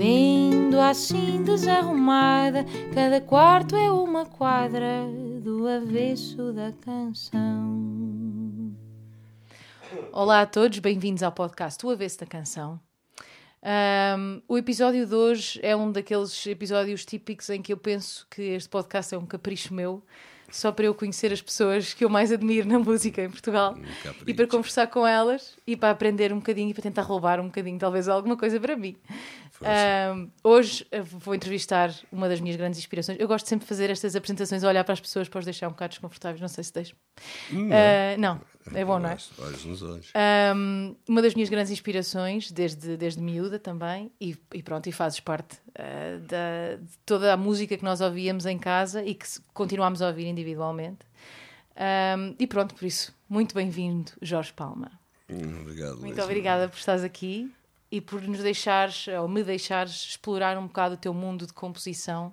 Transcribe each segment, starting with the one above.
Vendo assim desarrumada, cada quarto é uma quadra do avesso da canção. Olá a todos, bem-vindos ao podcast O Avesso da Canção. Um, o episódio de hoje é um daqueles episódios típicos em que eu penso que este podcast é um capricho meu, só para eu conhecer as pessoas que eu mais admiro na música em Portugal e para conversar com elas e para aprender um bocadinho e para tentar roubar um bocadinho, talvez, alguma coisa para mim. Um, hoje vou entrevistar uma das minhas grandes inspirações. Eu gosto sempre de fazer estas apresentações, olhar para as pessoas para os deixar um bocado desconfortáveis. Não sei se deixo. Não, uh, não é bom, não é? Olhos nos olhos. Um, uma das minhas grandes inspirações, desde, desde miúda também, e, e pronto, e fazes parte uh, da, de toda a música que nós ouvíamos em casa e que continuamos a ouvir individualmente. Um, e pronto, por isso, muito bem-vindo, Jorge Palma. Hum, obrigado. Muito obrigada por estares aqui e por nos deixares, ou me deixares, explorar um bocado o teu mundo de composição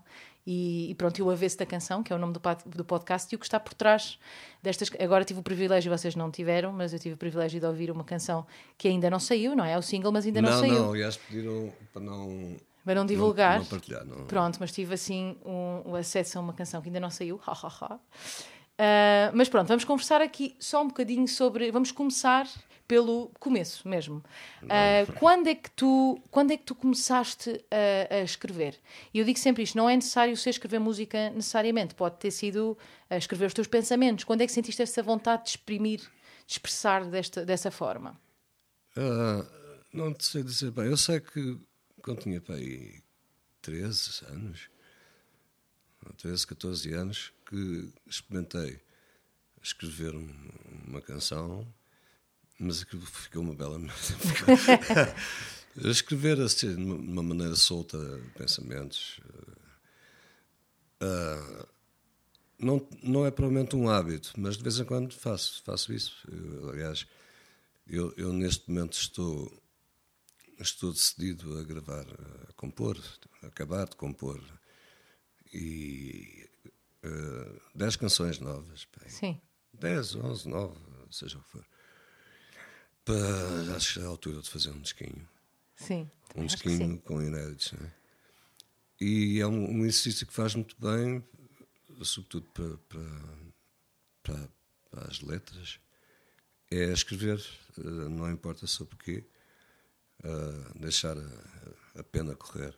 e, e pronto, e o avesso da canção, que é o nome do, do podcast, e o que está por trás destas. Agora tive o privilégio, vocês não tiveram, mas eu tive o privilégio de ouvir uma canção que ainda não saiu, não é? É o single, mas ainda não, não saiu. Não, aliás, pediram para não. Para não divulgar. Não, não partilhar, não. Pronto, mas tive assim um, um acesso a uma canção que ainda não saiu. Ha, ha, ha. Uh, mas pronto, vamos conversar aqui só um bocadinho sobre. Vamos começar pelo começo mesmo. Uh, quando, é que tu, quando é que tu começaste a, a, escrever? E eu digo sempre isto: não é necessário ser escrever música necessariamente, pode ter sido a escrever os teus pensamentos. Quando é que sentiste essa vontade de exprimir, de expressar desta, dessa forma? Uh, não te sei dizer bem. Eu sei que quando tinha pai 13 anos, 13, 14 anos, que experimentei escrever uma canção mas aquilo ficou uma bela. Escrever assim, de uma maneira solta pensamentos. Uh, não, não é provavelmente um hábito, mas de vez em quando faço, faço isso. Eu, aliás, eu, eu, neste momento estou, estou decidido a gravar, a compor, a acabar de compor. E uh, dez canções novas. Bem, Sim. Dez, onze, nove, seja o que for para acho que é a altura de fazer um disquinho. Sim. Um disquinho com inéditos. Né? E é um, um, exercício que faz muito bem, sobretudo para, para, para, para as letras, é escrever, eh, não importa sobre o quê, uh, deixar a, a pena correr.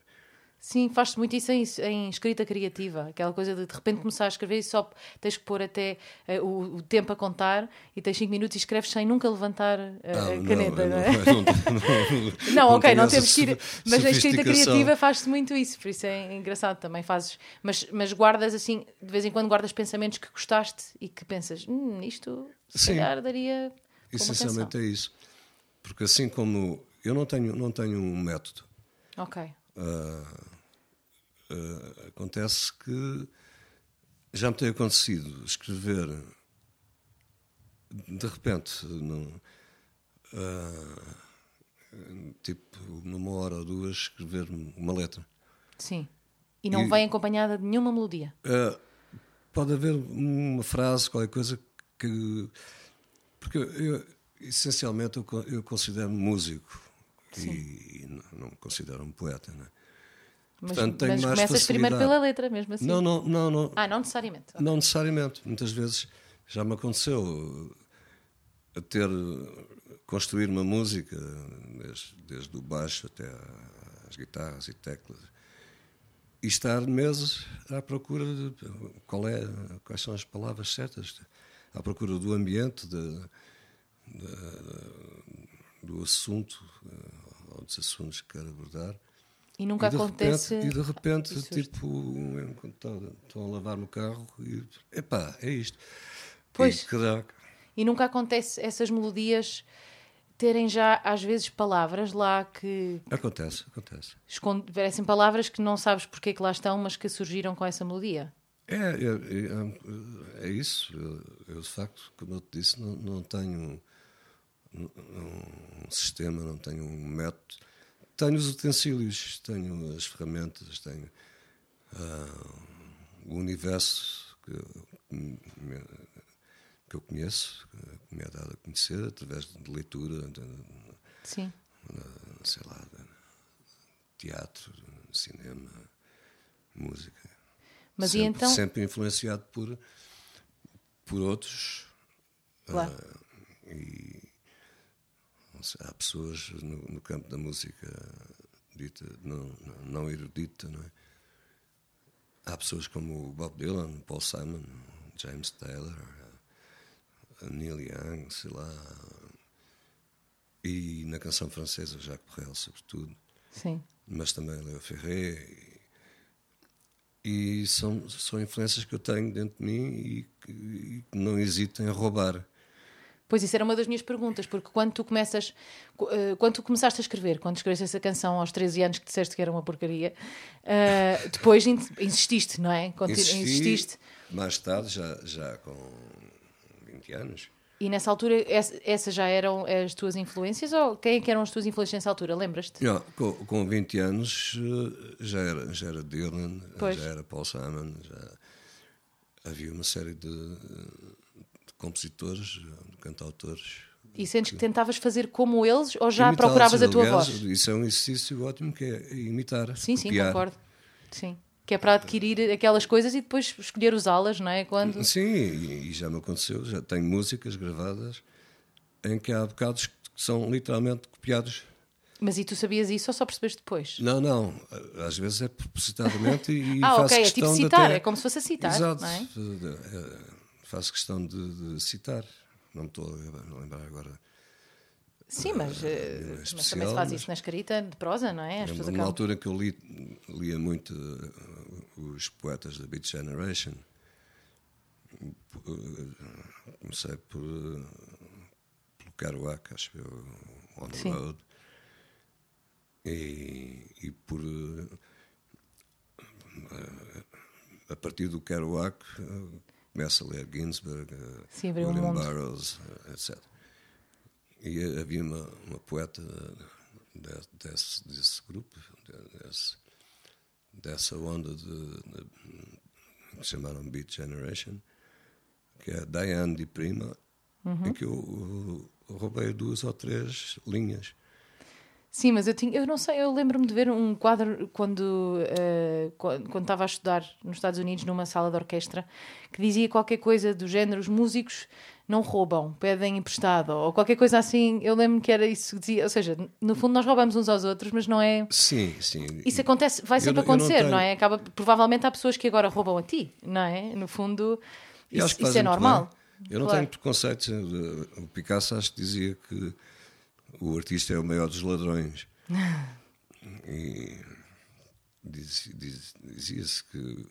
Sim, faz-se muito isso em, em, escrita criativa, aquela coisa de de repente começar a escrever e só tens que pôr até uh, o, o, tempo a contar e tens 5 minutos e escreves sem nunca levantar uh, a caneta, não, não, é? Não, não, não ok, não temos que ir. Mas na escrita criativa faz-se muito isso, por isso é engraçado também. Fazes, mas, mas guardas assim, de vez em quando guardas pensamentos que gostaste e que pensas, hum, isto se Sim, calhar daria. Essencialmente é isso. Porque assim como eu não tenho, não tenho um método. Ok. Uh, acontece que já me tem acontecido escrever de repente, num, uh, tipo, numa hora ou duas, escrever uma letra. Sim. E não e, vem acompanhada de nenhuma melodia? Uh, pode haver uma frase, qualquer coisa que. Porque eu, essencialmente eu, eu considero-me músico Sim. e, e não me considero um poeta, não é? Mas, Portanto, mas começas facilidade. primeiro pela letra, mesmo assim? Não, não, não. não ah, não necessariamente. Não necessariamente. Muitas vezes já me aconteceu a ter construir uma música desde, desde o baixo até às guitarras e teclas e estar meses à procura de qual é, quais são as palavras certas, à procura do ambiente, de, de, do assunto ou dos assuntos que quero abordar. E nunca e acontece. Repente, e de repente, tipo, enquanto estou a lavar no carro, e epá, é isto. Pois. E, e nunca acontece essas melodias terem já, às vezes, palavras lá que. Acontece, acontece. Esconde, parecem palavras que não sabes porque é que lá estão, mas que surgiram com essa melodia. É, é, é, é isso. Eu, eu, de facto, como eu te disse, não, não tenho um, sistema, não tenho um método. Tenho os utensílios, tenho as ferramentas, tenho uh, o universo que, que eu conheço, que me é dado a conhecer através de leitura, de, Sim. De, sei lá, de teatro, cinema, música. Mas sempre, e então? Sempre influenciado por, por outros. Claro. Uh, e há pessoas no, no, campo da música dita não, não erudita, não é? Há pessoas como Bob Dylan, Paul Simon, James Taylor, Neil Young, sei lá. E na canção francesa, Jacques Brel, sobretudo. Sim. Mas também Léo Ferré. E, e, são, são influências que eu tenho dentro de mim e que, não hesito em roubar. Pois isso era uma das minhas perguntas, porque quando tu começas, eh, quando tu começaste a escrever, quando escreveste essa canção aos 13 anos que disseste que era uma porcaria, uh, depois insististe, não é? Continu Insisti, insististe. Mais tarde, já, já com 20 anos. E nessa altura, essas já eram as tuas influências? Ou quem é que eram as tuas influências nessa altura? Lembras-te? Com, com 20 anos eh, já era, já era Dylan, pois. já era Paul Simon, já havia uma série de compositores, cantautores. E sentes que tentavas fazer como eles ou já procuravas a tua aliás, voz? Isso é um exercício ótimo que é imitar. Sim, copiar. sim, concordo. Sim que é para adquirir aquelas coisas e depois escolher usá-las, não é? Quando... Sim, e, já me aconteceu, já tenho músicas gravadas em que há bocados que são literalmente copiados. Mas e tu sabias isso ou só percebeste depois? Não, não. Às vezes é propositadamente e ah, faço ok, é tipo citar, até... é como se fosse a citar. Exato. Não é? Faço questão de, de citar. Não me estou a lembrar agora Sim, mas, é mas também se faz isso na escrita de prosa, não é? Pessoas acabam... altura que eu li, lia muito uh, os poetas da Beat Generation, comecei por, pelo Kerouac, acho eu, On the Sim. Road, e, e por. a partir do Kerouac, começo a ler Ginsberg, Sim, William um Burroughs, etc. E havia uma, uma poeta desse, desse grupo, desse, dessa onda de, de, que chamaram Beat Generation, que é Diane de Prima, uhum. em que eu, eu roubei duas ou três linhas. Sim, mas eu tinha, eu não sei, eu lembro-me de ver um quadro quando, uh, quando, quando estava a estudar nos Estados Unidos numa sala de orquestra que dizia qualquer coisa do género: os músicos não roubam, pedem emprestado, ou qualquer coisa assim. Eu lembro que era isso que dizia. Ou seja, no fundo nós roubamos uns aos outros, mas não é. Sim, sim. Isso acontece, vai sempre eu, acontecer, eu não, tenho... não, é? Acaba, provavelmente há pessoas que agora roubam a ti, não é? No fundo, isso, isso é normal. Bem. Eu não claro. tenho preconceito. O Picasso acho que dizia que o artista é o maior dos ladrões. e dizia-se que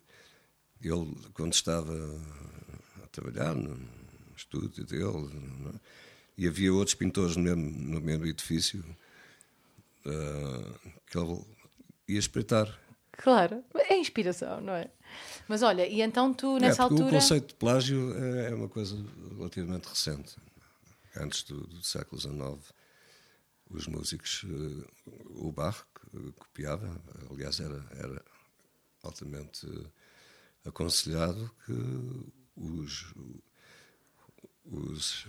ele, quando estava a trabalhar no estúdio dele, é? e havia outros pintores no mesmo, no mesmo edifício, uh, que ele ia espreitar. Claro, é inspiração, não é? Mas olha, e então tu é, nessa é, altura. O conceito de plágio é uma coisa relativamente recente. Antes do, do século XIX, os músicos, uh, o Bach copiava, aliás, era, era altamente aconselhado que os, os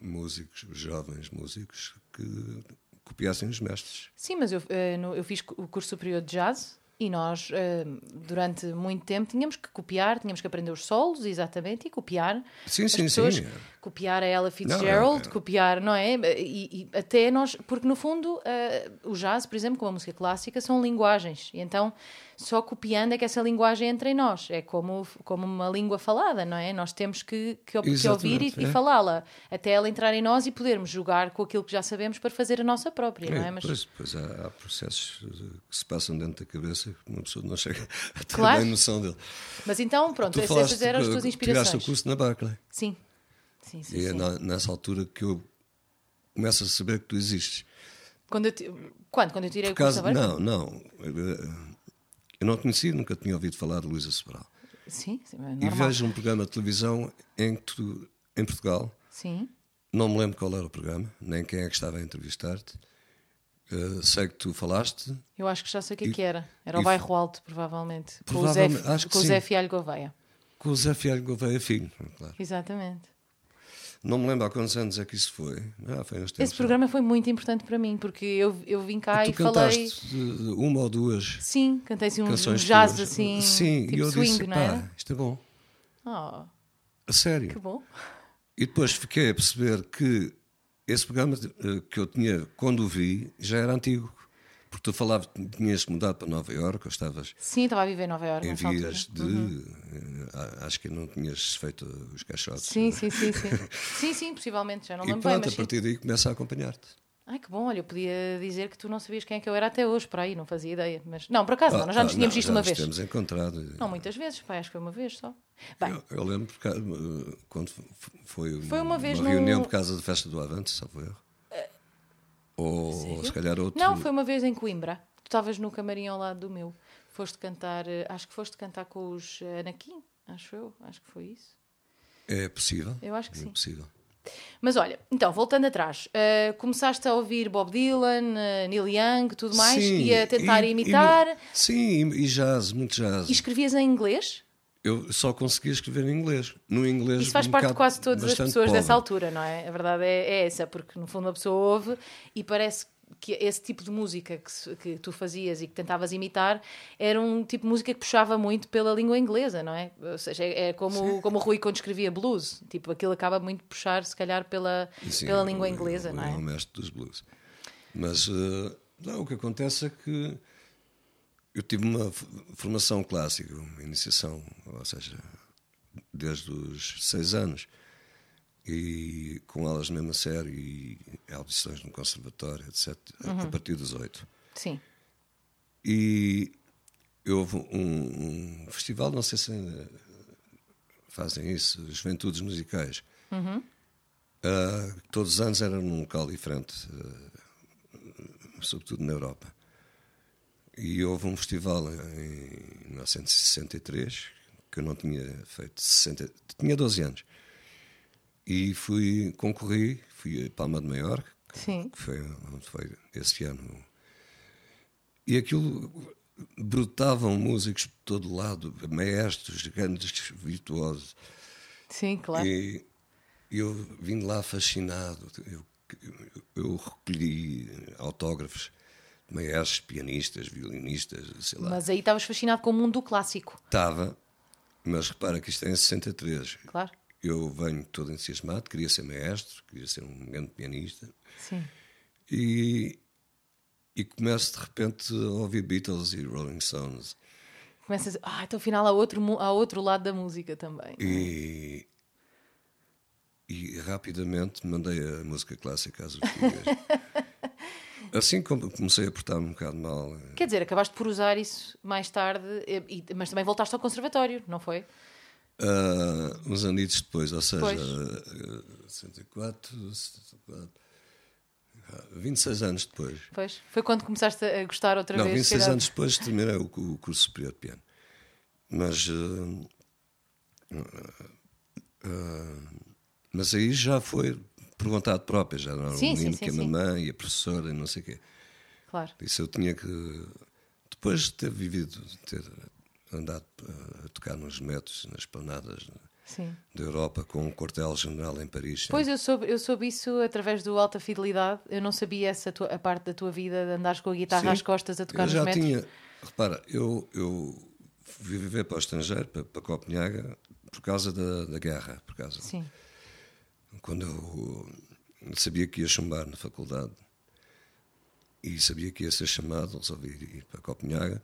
músicos, os jovens músicos, que copiassem os mestres. Sim, mas eu, eh, eu fiz o curso superior de jazz e nós, eh, durante muito tempo, tínhamos que copiar, tínhamos que aprender os solos, exatamente, e copiar sim, as sim, pessoas, sim. copiar a Ella Fitzgerald, não, é... copiar, não é? E, e, até nós, porque no fundo, uh, o jazz, por exemplo, como a música clássica, são linguagens, e então só copiando é que essa linguagem entra em nós. É como, como uma língua falada, não é? Nós temos que, que, que ouvir e, é. e falá-la até ela entrar em nós e podermos jogar com aquilo que já sabemos para fazer a nossa própria, é, não é? Mas... Pois, pois há, há, processos que se passam dentro da cabeça que uma pessoa não chega a ter claro. bem noção dele. Mas então, pronto, essas eram as tuas inspirações. Tiraste o curso na Berkeley. Sim. sim, sim e é sim. nessa altura que eu começas a saber que tu existes. Quando eu, quando? Quando eu tirei Por o curso aberto? não, não. Eu não conhecia, nunca tinha ouvido falar de Luísa Sobral. Sim, sim, é E vejo um programa de televisão em em Portugal, Sim. não me lembro qual era o programa, nem quem é que estava a entrevistar-te. Eh, sei que tu falaste, Eu acho que já sei o que é E- que era. Era o Bairro Alto, provavelmente. Com o Provavelmente, Zé, acho que com o Zé. Fialho Gouveia. com o Zé Fialho Gouveia Filho, claro. Exatamente. Não me lembro há quantos anos é que isso foi. Ah, foi uns tempos. Esse programa foi muito importante para mim, porque eu, eu vim cá tu e falei. uma ou duas Sim, cantei assim um, jazz tuas. assim, Sim, tipo e eu swing, disse, não era? isto é bom. Oh, A que sério. bom. E depois fiquei a perceber que esse programa eh, que eu tinha, quando o vi, já era antigo. Porque tu falavas que tinhas mudado para Nova Iorque, ou estavas Sim, estava a viver em Nova Iorque em vias de. eh, Acho que não tinhas feito os caixotes. Sim, sim, sim, sim. sim, sim, possivelmente, já não me E lembro bem, pronto, mas a sim. partir daí começa a acompanhar-te. Ai, que bom, olha, eu podia dizer que tu não sabias quem é que eu era até hoje, por aí, não fazia ideia. Mas não, por acaso, não, nós já nos Ah, tínhamos não, visto já uma nos vez. temos encontrado. Não, muitas vezes, pai, acho que foi uma vez só. Bem, Eu, eu lembro porque, eh, quando foi, Foi uma vez reunião num- por causa da festa do Avante, salvo erro. Ou, sério? se calhar outro. não, foi uma vez em Coimbra. Tu estavas no camarim ao lado do meu. Foste cantar, eh, acho que foste cantar com os eh, Anakin, acho eu, acho que foi isso. É possível. Eu acho que é sim. possível. Mas olha, então, voltando atrás, eh, começaste a ouvir Bob Dylan, eh, Neil Young, tudo mais, Sim, e a tentar e- e- imitar. sim, e, e jazz, muito jazz. E escrevias em inglês? Eu só conseguia escrever em inglês. No inglês. Isso faz um parte de quase todas as pessoas pobre. dessa altura, não é? A verdade é, é essa, porque no fundo uma pessoa ouve e parece que esse tipo de música que, que tu fazias e que tentavas imitar era um tipo de música que puxava muito pela língua inglesa, não é? Ou seja, é, é como, como o Rui quando escrevia blues, tipo, aquilo acaba muito puxar, se calhar, pela, Sim, pela o- língua inglesa, o- não É o é? mestre dos blues. Mas eh, não, o que acontece é que eu tive uma formação clássica, uma iniciação, ou seja, desde os seis anos, e com aulas mesmo a sério e audições no conservatório, etc., a- Uhum. a partir dos oito. Sim. E houve um, um festival, não sei se ainda fazem isso, Juventudes Musicais. Ah, todos os anos era num local diferente, ah, sobretudo na Europa. E houve um festival em 1963, que eu não tinha feito 60, tinha 12 anos. E fui, concorri, fui a Palma de Maiorca, Sim. que foi onde foi esse ano. E aquilo brotavam músicos por todo lado, maestros, grandes virtuosos. Sim, claro. E eu vim lá fascinado. Eu, eu, recolhi autógrafos de maestros, pianistas, violinistas, sei lá. Mas aí estavas fascinado com o mundo do clássico, Estava, mas repara que isto é em 63. claro. Eu venho todo entusiasmado, queria ser maestro, queria ser um grande pianista. Sim. E, e começo de repente a ouvir Beatles e Rolling Stones. Começas, ah, então afinal há outro, há outro lado da música também. E, e rapidamente mandei a música clássica às ortigas. assim como comecei a portar-me um bocado mal. Quer dizer, acabaste por usar isso mais tarde, e- e- mas também voltaste ao conservatório, não foi? Ah, uns anitos depois, ou seja, Pois. ah, 64, 74, ah, 26 anos depois. Pois. Foi quando começaste a gostar outra Não, vez? 26 Cuidado. anos depois terminei o, o curso superior de piano. Mas. ah, ah, mas aí já foi por vontade própria, já não era Sim, um sim, menino sim, que a sim. mamãe e a professora e não sei o quê. Claro. Isso eu tinha que. Depois de ter vivido, ter andado ah, a tocar nos metros, nas planadas Sim. da Europa, com um quartel-general em Paris. Pois eu soube, eu soube isso através do Alta Fidelidade. Eu não sabia essa tua- a parte da tua vida de andares com a guitarra Sim. às costas a tocar eu nos já metros. tinha. Repara, eu, eu fui viver para o estrangeiro, para, para Copenhaga, por causa da, da guerra. Por causa, Sim. Quando eu sabia que ia chumbar na faculdade e sabia que ia ser chamado, resolvi ir para Copenhaga.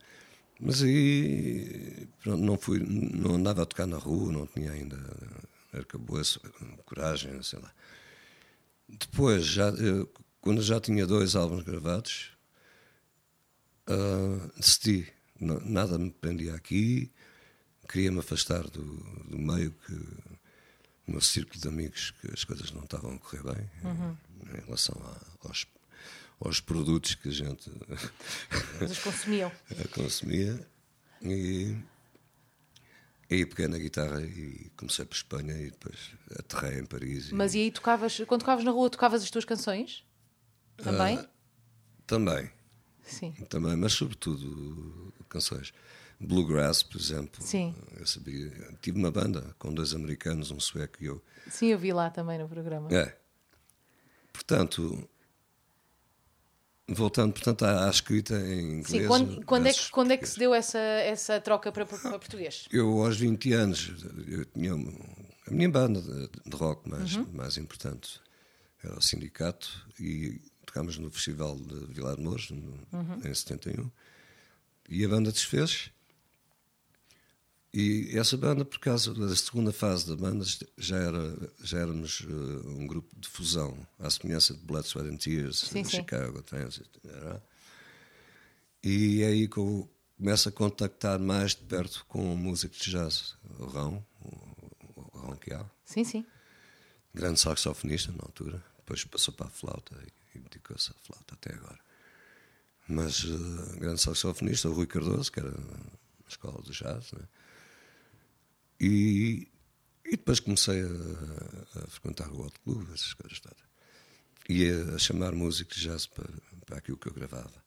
Mas aí pronto, não, fui, não andava a tocar na rua, não tinha ainda arcabouço, coragem, sei lá. Depois, já, eu, quando já tinha dois álbuns gravados, ah, decidi, nada me prendia aqui, queria me afastar do, do meio que no meu círculo de amigos que as coisas não estavam a correr bem, em relação a, aos, aos produtos que a gente Vocês consumiam. consumia. E, e peguei na guitarra e comecei por Espanha e depois aterrei em Paris. e- Mas e aí tocavas, quando tocavas na rua, tocavas as tuas canções? Também? Ah, Também, Sim. também, mas sobretudo canções. Bluegrass, por exemplo. Sim. Eu sabia. Tive uma banda com dois americanos, um sueco e eu. Sim, eu vi lá também no programa. É. Portanto, voltando portanto, à, à escrita em inglês. Sim, quando, quando é que, quando é que se deu essa, essa troca para, para português? Eu, aos 20 anos, eu tinha a minha banda de, de rock mais, Uhum. mais importante. Era o Sindicato e tocámos no Festival de Vilar de Mouros, no- Uhum. em 71. E a banda desfez. E essa banda, por causa da segunda fase da banda, já, era, já éramos eh, um grupo de fusão, à semelhança de Blood, Sweat and Tears, Sim, de sim. Chicago Transit. era. E é aí que eu começo a contactar mais de perto com o músico de jazz, o Rão, o, Rão que há, Sim, sim. grande saxofonista na altura, depois passou para a flauta e, e dedicou-se à flauta até agora. Mas eh, grande saxofonista, o Rui Cardoso, que era na escola de jazz, né? E, e depois comecei a, a frequentar o Hot Club, essas coisas todas. E a, a chamar músicos de jazz para, para aquilo que eu gravava.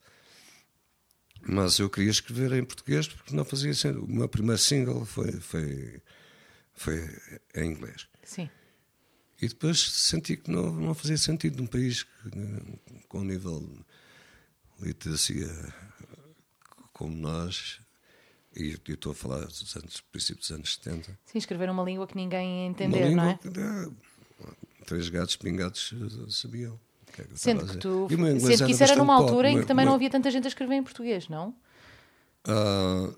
Mas eu queria escrever em português porque não fazia sentido. O meu primeiro single foi, foi, foi em inglês. Sim. E depois senti que não, não fazia sentido num país que, com um nível de literacia como nós, e eu estou a falar dos anos, princípios dos anos 70. Sim, escrever uma língua que ninguém entender, não é? que, eh, Três gatos pingados sabiam. que é que Sendo a que, tu, sendo que isso era numa altura em O que também não havia tanta gente a escrever em português, não? Ah,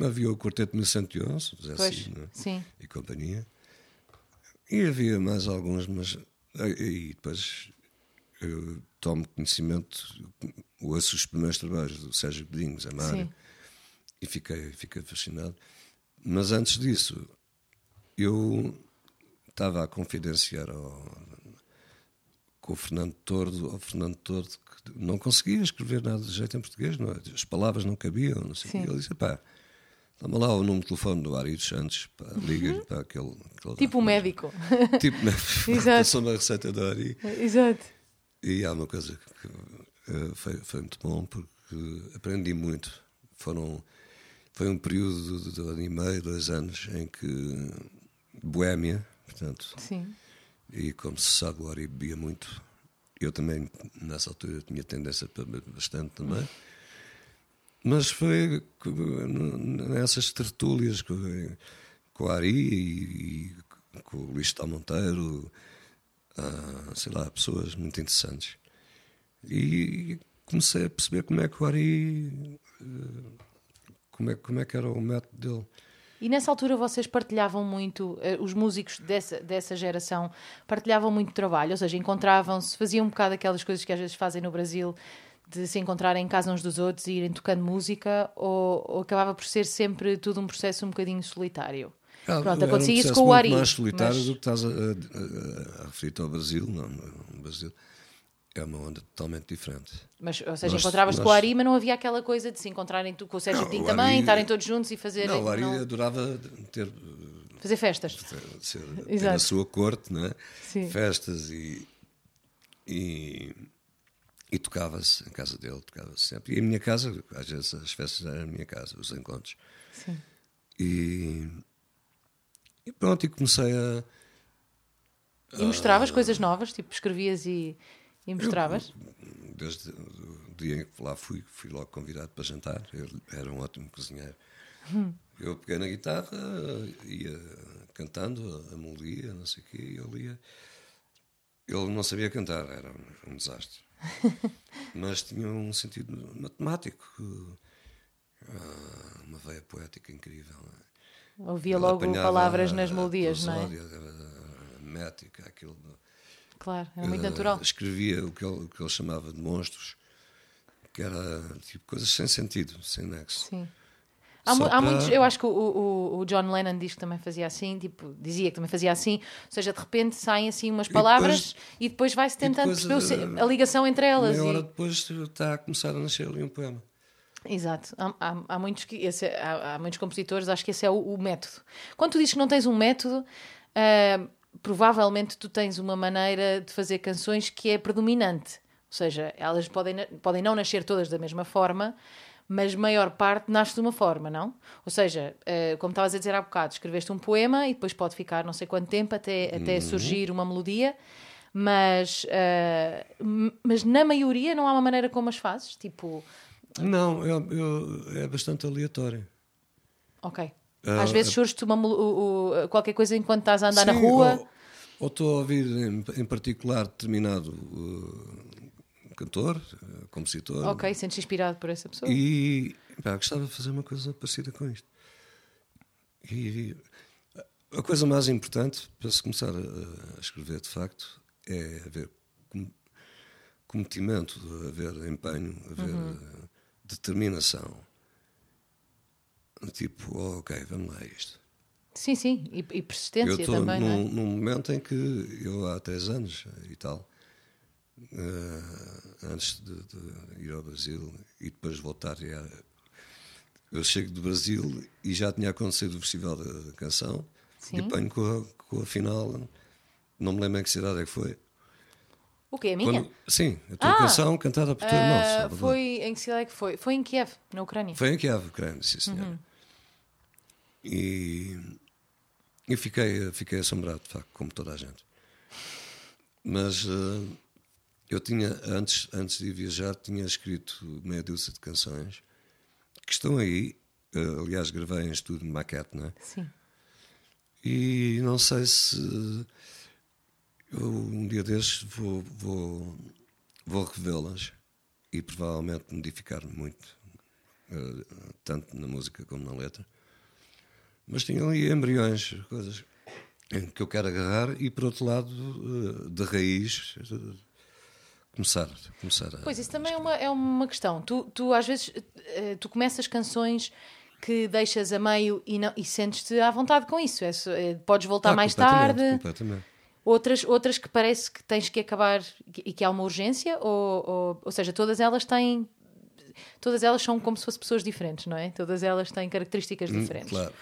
havia o Quarteto 1111, José Pois, não é? sim. e companhia. E havia mais alguns, mas. E e depois eu tomo conhecimento, ouço os primeiros trabalhos do Sérgio Godinho, Zé Mário, Sim. E fiquei, fiquei fascinado. Mas antes disso, eu estava a confidenciar ao, com o Fernando Tordo, ao Fernando Tordo, que não conseguia escrever nada de jeito em português, não é? as palavras não cabiam, não sei o. Sim. Ele disse: pá, dá-me lá o número de telefone do Ari dos Santos, pá, liga-lhe para aquele. aquele Tipo o médico. Tipo, Exato. passou uma receita do Ari. Exato. E há uma coisa que eh, foi, foi muito bom porque aprendi muito. Foram, foi um período de, de ano e meio, dois anos, em que Boémia, portanto, Sim. e como se sabe, o Ari bebia muito. Eu também, nessa altura, tinha tendência para beber bastante também. Mas foi nessas tertúlias com, com o Ari e, e com o Luís Tal Monteiro, ah, sei lá, pessoas muito interessantes. E comecei a perceber como é que o Ari. eh, Como é, como é que era o método dele. E nessa altura vocês partilhavam muito, eh, os músicos dessa, dessa geração partilhavam muito trabalho, ou seja, encontravam-se, faziam um bocado aquelas coisas que às vezes fazem no Brasil, de se encontrarem em casa uns dos outros e irem tocando música, ou, ou acabava por ser sempre tudo um processo um bocadinho solitário? Ah, Pronto, acontecia um isso com o Ari. mais solitário mas- do que estás a, a, a, a referir-te ao Brasil. Não, no Brasil é uma onda totalmente diferente. Mas, ou seja, encontravas-te com o Ari, mas não havia aquela coisa de se encontrarem tu com o Sérgio Pinto também, Ari- estarem todos juntos e fazerem. não, o Ari não- adorava ter, fazer festas. ter, ter Exato. a sua corte, né? Festas e, e, e tocava-se em casa dele, tocava-se sempre. E em minha casa, às vezes as festas eram a minha casa, os encontros. Sim. E, e pronto, e comecei a. E mostravas coisas novas, tipo escrevias e, e mostravas? Desde o dia em que lá fui, fui logo convidado para jantar. Ele era um ótimo cozinheiro. Eu peguei na guitarra, ia cantando a melodia, não sei o quê, e ele ia. Ele não sabia cantar, era um, um desastre. Mas tinha um sentido matemático, ah, uma veia poética incrível. é? Ouvia Ele logo palavras nas a melodias, não é? prosódia, A métrica, aquilo. Claro, é muito Eh, natural. Escrevia o que, ele, o que ele chamava de monstros, que era tipo coisas sem sentido, sem nexo. Sim. Há, para- muitos, eu acho que o, o, o John Lennon diz que também fazia assim, tipo, dizia que também fazia assim, ou seja, de repente saem assim umas palavras e depois, vai-se tentando depois, perceber se- eh, a ligação entre elas. Meia e- hora depois está a começar a nascer ali um poema. Exato. Há, há- há muitos, que, esse há, há muitos compositores, acho que esse é o, o método. Quando tu dizes que não tens um método, ah, provavelmente tu tens uma maneira de fazer canções que é predominante. Ou seja, elas podem, podem não nascer todas da mesma forma, mas maior parte nasce de uma forma, não? Ou seja, ah, como estavas a dizer há bocado, escreveste um poema e depois pode ficar não sei quanto tempo até, até surgir uma melodia. Mas, m- mas na maioria não há uma maneira como as fazes, tipo, Não, eu, eu- é bastante aleatório. Ok. Às vezes ah, surge-te qualquer coisa enquanto estás a andar na Sim, rua. Ou, ou estou a ouvir em, em particular determinado uh, cantor, uh, compositor. Ok, sentes inspirado por essa pessoa. E pá, gostava de fazer uma coisa parecida com isto. E a coisa mais importante para se começar a, a escrever, de facto, é haver com- cometimento, haver empenho, haver Uhum. uh, determinação. Tipo, oh, ok, vamos lá a isto. Sim, sim. E, e Eu persistência estou também, não num, é? num momento em que eu há três anos e tal, eh, antes de, de ir ao Brasil e depois voltar, eu chego do Brasil e já tinha acontecido o Festival da, da Canção Sim. e apanho com a, com a final, não me lembro em que cidade é que foi. O quê? A minha? Quando- sim, a tua Ah, canção cantada por irmão, Ah, Salvador. foi em que cidade é que foi? Foi em Kiev, na Ucrânia. Foi em Kiev, Ucrânia, sim senhor. Uhum. E, e fiquei, fiquei assombrado, de facto, como toda a gente. Mas eh, eu tinha, antes, antes de ir viajar, tinha escrito meia dúzia de canções que estão aí. eh, aliás, gravei em estúdio de maquete, não é? Sim. E não sei se eu, um dia destes vou, vou, vou revê-las e provavelmente modificar muito, eh, tanto na música como na letra. Mas tinha ali embriões, coisas que eu quero agarrar e, por outro lado, eh, de raiz, começar, começar a. Pois, isso também é uma, é uma questão. Tu, tu às vezes, eh, tu começas canções que deixas a meio e, não, e sentes-te à vontade com isso. É, é, podes voltar Ah, mais completamente, tarde. Completamente. Outras, outras que parece que tens que acabar e que há uma urgência, ou, ou, ou seja, todas elas têm. Todas elas são como se fossem pessoas diferentes, não é? Todas elas têm características Hum, diferentes. Claro.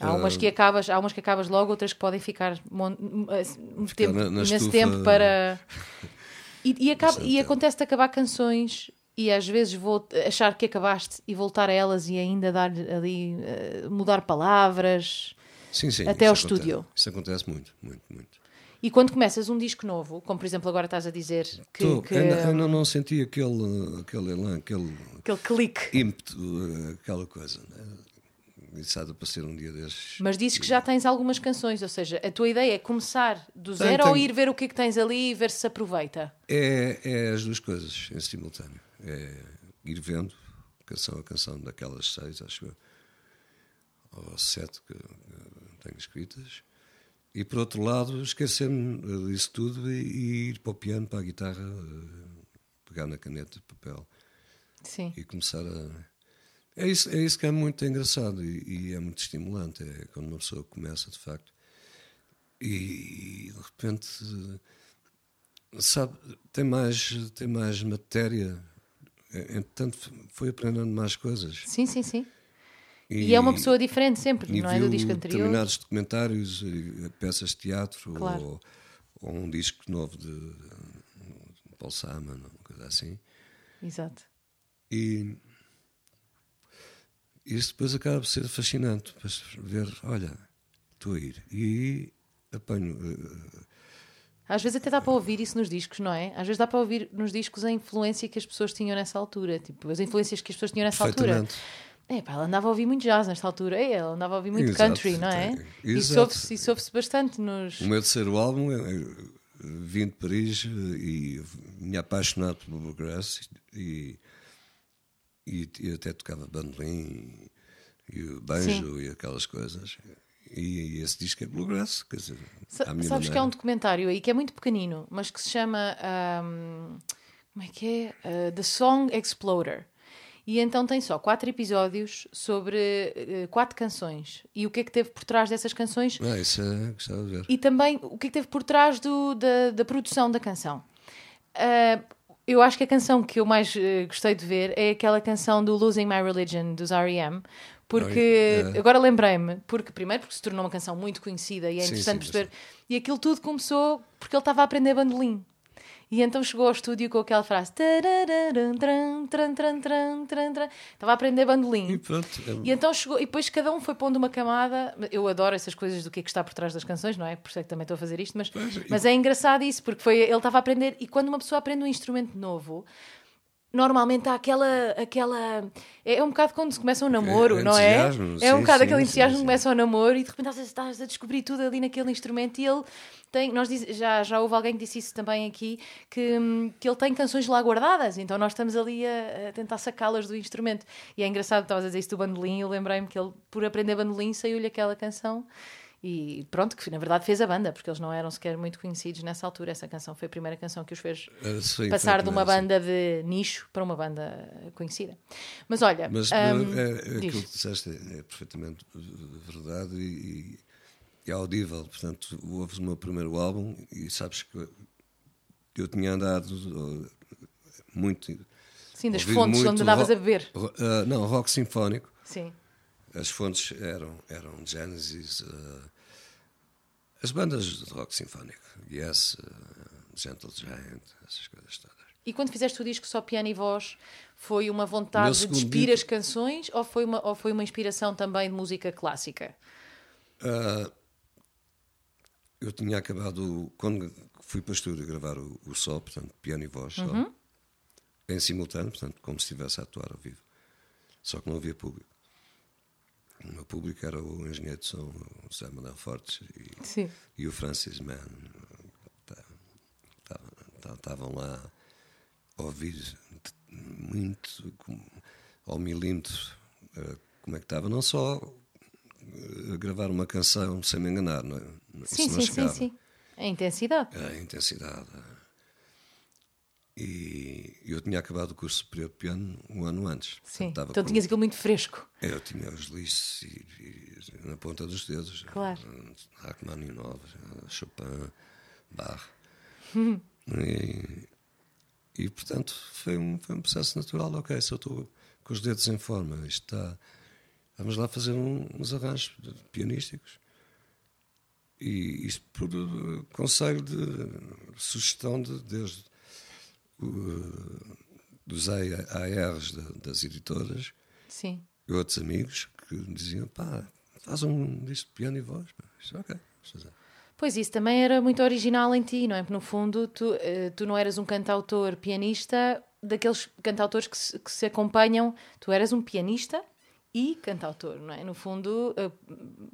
Há umas que acabas, há umas que acabas logo, outras que podem ficar um tempo, na- na estufa. tempo para. E, e, acaba- e tempo. acontece-te acabar canções e às vezes vou achar que acabaste e voltar a elas e ainda dar ali eh, mudar palavras. Sim, sim. Até ao acontece. estúdio. Isso acontece muito, muito, muito. E quando começas um disco novo, como por exemplo agora estás a dizer que, Tô, que, ainda, ainda não senti aquele, aquele elan, aquele aquele clique, ímpeto, eh, aquela coisa. Né? Há de aparecer um dia destes. mas dizes que já tens algumas canções, ou seja, a tua ideia é começar do Tenho, zero ou tenho. ir ver o que é que tens ali e ver se se aproveita. É, é as duas coisas em simultâneo. É ir vendo canção a canção daquelas seis, acho eu, ou sete que tenho escritas. E por outro lado, esquecer-me eh, disso tudo e, ir para o piano, para a guitarra, eh, pegar na caneta de papel Sim. e começar a. É isso, é isso que é muito engraçado e, e é muito estimulante. É quando uma pessoa começa, de facto, e, de repente, sabe, tem mais, tem mais matéria. Entretanto, foi aprendendo mais coisas. Sim, sim, sim. E, é uma pessoa diferente sempre, e não é? Do disco anterior. determinados documentários, eh, peças de teatro Claro. ou, ou um disco novo de, de Paul Simon, uma coisa assim. Exato. E isso depois acaba por ser fascinante, para ver, olha, estou a ir. E apanho. eh, Às vezes até dá para ouvir isso nos discos, não é? Às vezes dá para ouvir nos discos a influência que as pessoas tinham nessa altura, tipo, as influências que as pessoas tinham nessa altura. É, pá, ela andava a ouvir muito jazz nesta altura, é, ela andava a ouvir muito Exato, country, não é? exato. ouve-se isso ouve-se bastante nos. O meu terceiro álbum, eu vim de Paris eh, e me apaixonado pelo bluegrass e, e, e até tocava bandolim e o banjo e aquelas coisas. E, esse disco é bluegrass, quer dizer, Sa- à minha Sabes que há um maneira. documentário aí que é muito pequenino, mas que se chama. ahm, como é que é? Ah, The Song Exploder. E então tem só quatro episódios sobre uh, quatro canções. E o que é que teve por trás dessas canções? Ah, isso é gostava de ver. E também o que é que teve por trás do, da, da produção da canção. Uh, eu acho que a canção que eu mais uh, gostei de ver é aquela canção do Losing My Religion, dos R.E.M., porque é. agora lembrei-me, porque primeiro porque se tornou uma canção muito conhecida e é Sim, interessante sim, perceber. E aquilo tudo começou porque ele estava a aprender bandolim. E então chegou ao estúdio com aquela frase. Estava a aprender E bandolim. pronto. é- E então chegou, e depois cada um foi pondo uma camada. Eu adoro essas coisas do que é que está por trás das canções, não é? Por isso é que também estou a fazer isto, mas, e- mas é engraçado isso, porque foi, ele estava a aprender, e quando uma pessoa aprende um instrumento novo, normalmente há aquela. aquela é um bocado quando se começa um namoro, É, não é? É um bocado sim, aquele entusiasmo que começa o namoro e de repente estás, a descobrir tudo ali naquele instrumento e ele tem. Nós diz- já, já houve alguém que disse isso também aqui, que, hum, que ele tem canções lá guardadas, então nós estamos ali a, a tentar sacá-las do instrumento. E é engraçado, estavas a dizer isso do bandolim, e eu lembrei-me que ele, por aprender bandolim, saiu-lhe aquela canção. E pronto, que na verdade fez a banda, porque eles não eram sequer muito conhecidos nessa altura. Essa canção foi a primeira canção que os fez é, sim, passar de uma banda de nicho para uma banda conhecida. Mas olha, Mas hum, é, é, aquilo que disseste é, é perfeitamente verdade e, e é audível. Portanto, ouves o meu primeiro álbum e sabes que eu tinha andado uh, muito. sim, das fontes muito onde andavas a beber. uh, não, rock sinfónico. Sim, As fontes eram, eram Genesis, uh, as bandas de rock sinfónico, Yes, uh, Gentle Giant, essas coisas todas. E quando fizeste o disco só piano e voz, foi uma vontade de despir disco- as canções ou foi, uma, ou foi uma inspiração também de música clássica? Ah, eu tinha acabado, quando fui para o estúdio gravar o, o sol, portanto, piano e voz, só, Uhum. em simultâneo, portanto, como se estivesse a atuar ao vivo. Só que não havia público. O meu público era o engenheiro de som, o José Manuel Fortes e, e o Francis Mann. Tá- tá- Estavam lá a ouvir muito, ao milímetro, eh, como é que estava. Não só eh, gravar uma canção sem me enganar, não é? Sim, sim, sim, sim. A intensidade. A intensidade. E eu tinha acabado o curso superior de piano um ano antes. Sim. Então com- tinhas aquilo muito fresco. Eu tinha os e na ponta dos dedos. Claro. Rachmaninoff, Chopin, Bach. e, e, portanto, foi um, foi um processo natural. Ok, se eu estou com os dedos em forma, isto está. Vamos lá fazer um- uns arranjos pianísticos. E isto por conselho de sugestão de, desde o, dos ARs da- das editoras Sim. e outros amigos que me diziam: pá, faz um disco de piano e voz. pá. Isto, ok, fazer. Pois isso também era muito original em ti, não é? Porque no fundo tu, eh, tu não eras um cantautor pianista daqueles cantautores que se, que se acompanham, tu eras um pianista e cantautor, não é? No fundo, eh,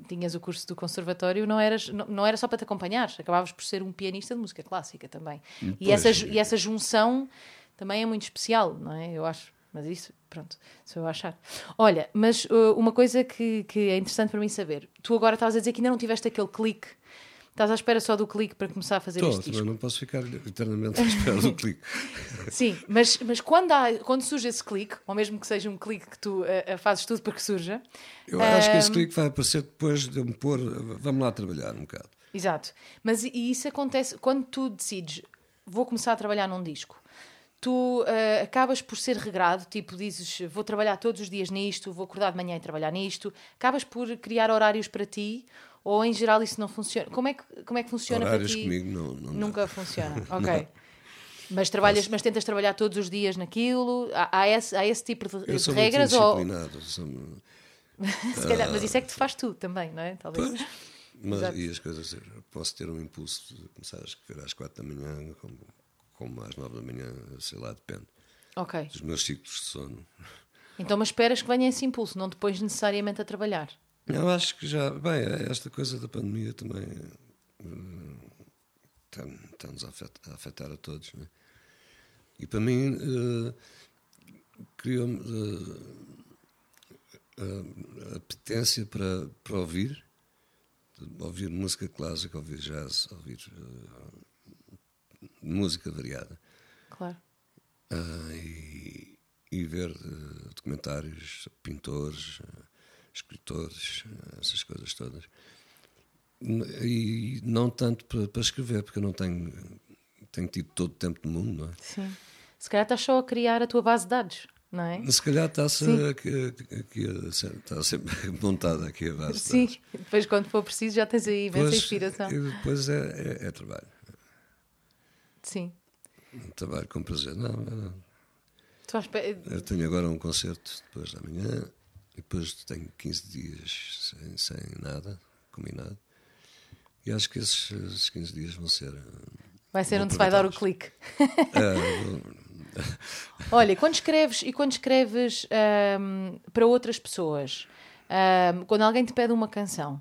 tinhas o curso do conservatório, não, eras, não, não era só para te acompanhar, acabavas por ser um pianista de música clássica também. E essa, ju- e essa junção também é muito especial, não é? Eu acho. Mas isso, pronto, se eu achar. Olha, mas uh, uma coisa que, que é interessante para mim saber: tu agora estavas a dizer que ainda não tiveste aquele clique, estás à espera só do clique para começar a fazer Estou, este disco. não posso ficar eternamente à espera do clique. Sim, mas, mas quando, há, quando surge esse clique, ou mesmo que seja um clique que tu uh, uh, fazes tudo para que surja, Eu acho que esse Ahm, clique vai aparecer depois de eu me pôr. Vamos lá trabalhar um bocado. Exato. Mas e isso acontece quando tu decides, vou começar a trabalhar num disco. Tu eh, acabas por ser regrado, tipo, dizes, vou trabalhar todos os dias nisto, vou acordar de manhã e trabalhar nisto. Acabas por criar horários para ti, ou em geral isso não funciona? Como é que, como é que funciona Horários para ti? comigo não, não dá. Nunca funciona. Ok. Mas trabalhas, mas tentas trabalhar todos os dias naquilo? Há, há esse, há esse tipo de, Eu de sou regras? muito Ou, sou- se calhar, mas isso é que te faz tu também, não é? Talvez. Pois. Mas, Exato. e as coisas, eu posso ter um impulso de começar a escrever às quatro da manhã, como, como às nove da manhã, sei lá, depende Ok. dos meus ciclos de sono. Então, mas esperas que venha esse impulso, não depois necessariamente a trabalhar. Eu acho que já, bem, esta coisa da pandemia também hum, está- está-nos a afetar, a afetar a todos. Não é? E para mim, eh, criou-me eh, a, apetência para, para ouvir, ouvir música clássica, ouvir jazz, ouvir eh, música variada. Claro. Ah, e, e ver documentários, pintores, escritores, essas coisas todas. E não tanto para, para escrever, porque eu não tenho, tenho tido todo o tempo do mundo, não é? Sim. Se calhar estás só a criar a tua base de dados, não é? Se calhar está-se está sempre montada aqui a base Sim, de dados. depois quando for preciso já tens aí imensa inspiração. Depois é, é, é, trabalho. Sim. Trabalho com prazer. Não, não. Eu tenho agora um concerto depois da manhã, e depois tenho 15 dias sem, sem nada combinado. E acho que esses, esses 15 dias vão ser. Vai ser onde se vai dar o clique. É, Olha, quando escreves e quando escreves um, para outras pessoas, um, quando alguém te pede uma canção,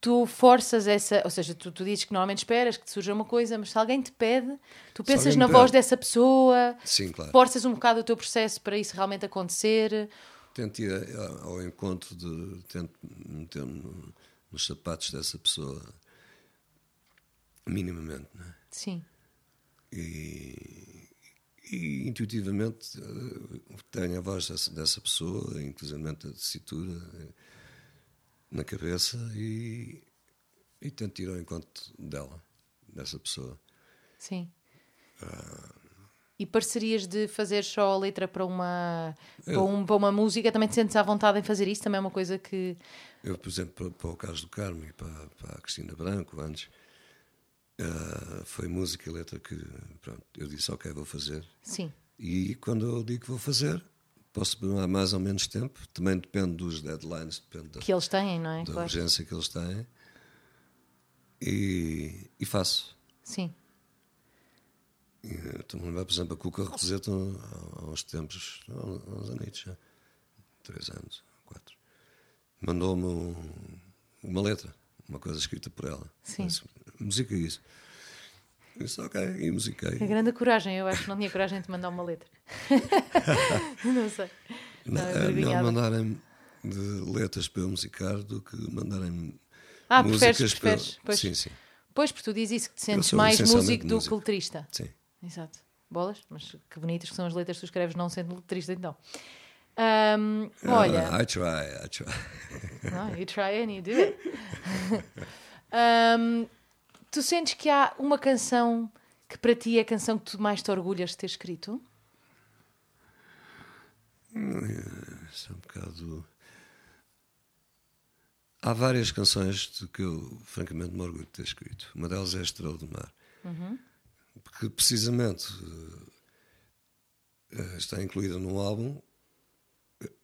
tu forças essa, ou seja, tu, tu dizes que normalmente esperas que te surja uma coisa, mas se alguém te pede, tu pensas na voz dessa pessoa, Sim, claro. forças um bocado o teu processo para isso realmente acontecer. Tento ir ao encontro de. Tento meter-me nos sapatos dessa pessoa, minimamente, não é? Sim. E, e intuitivamente eh, tenho a voz dessa, dessa pessoa, inclusive a tessitura eh, na cabeça e, e tento ir ao encontro dela, dessa pessoa. Sim. Ah, e parcerias de fazer só a letra para uma, para, um, para, uma música, também te sentes à vontade em fazer isso? Também é uma coisa que. Eu, por exemplo, para, o Carlos do Carmo e para, para a Cristina Branco, antes, uh, foi música e letra que pronto, eu disse, ok, vou fazer. Sim. E quando eu digo que vou fazer, posso demorar mais ou menos tempo, também depende dos deadlines, depende da, que eles têm, não é? da claro. urgência que eles têm. E, e faço. Sim. Estou-me a lembrar, por exemplo, a Cuca Roseta há uns tempos, há uns anos já, três anos, quatro, mandou-me um, uma letra, uma coisa escrita por ela. Sim. Disse, Musica isso. Eu disse, ok, e musiquei. É grande coragem, eu acho que não tinha coragem de mandar uma letra. não sei. Não, não é melhor mandarem de letras para eu musicar do que mandarem ah, músicas preferes, preferes, para... Pois. Sim, sim. Pois, porque tu dizes isso que te sentes mais músico do que letrista. Sim. Exato. Bolas, mas que bonitas que são as letras que tu escreves não sendo letrista, então. Um, olha. Uh, I try, I try. no, you try and you do it. um, tu sentes que há uma canção que para ti é a canção que tu mais te orgulhas de ter escrito? Isso é um bocado. Há várias canções de que eu, francamente, me orgulho de ter escrito. Uma delas é Estrela do Mar. Uhum. Porque, precisamente, está incluída num álbum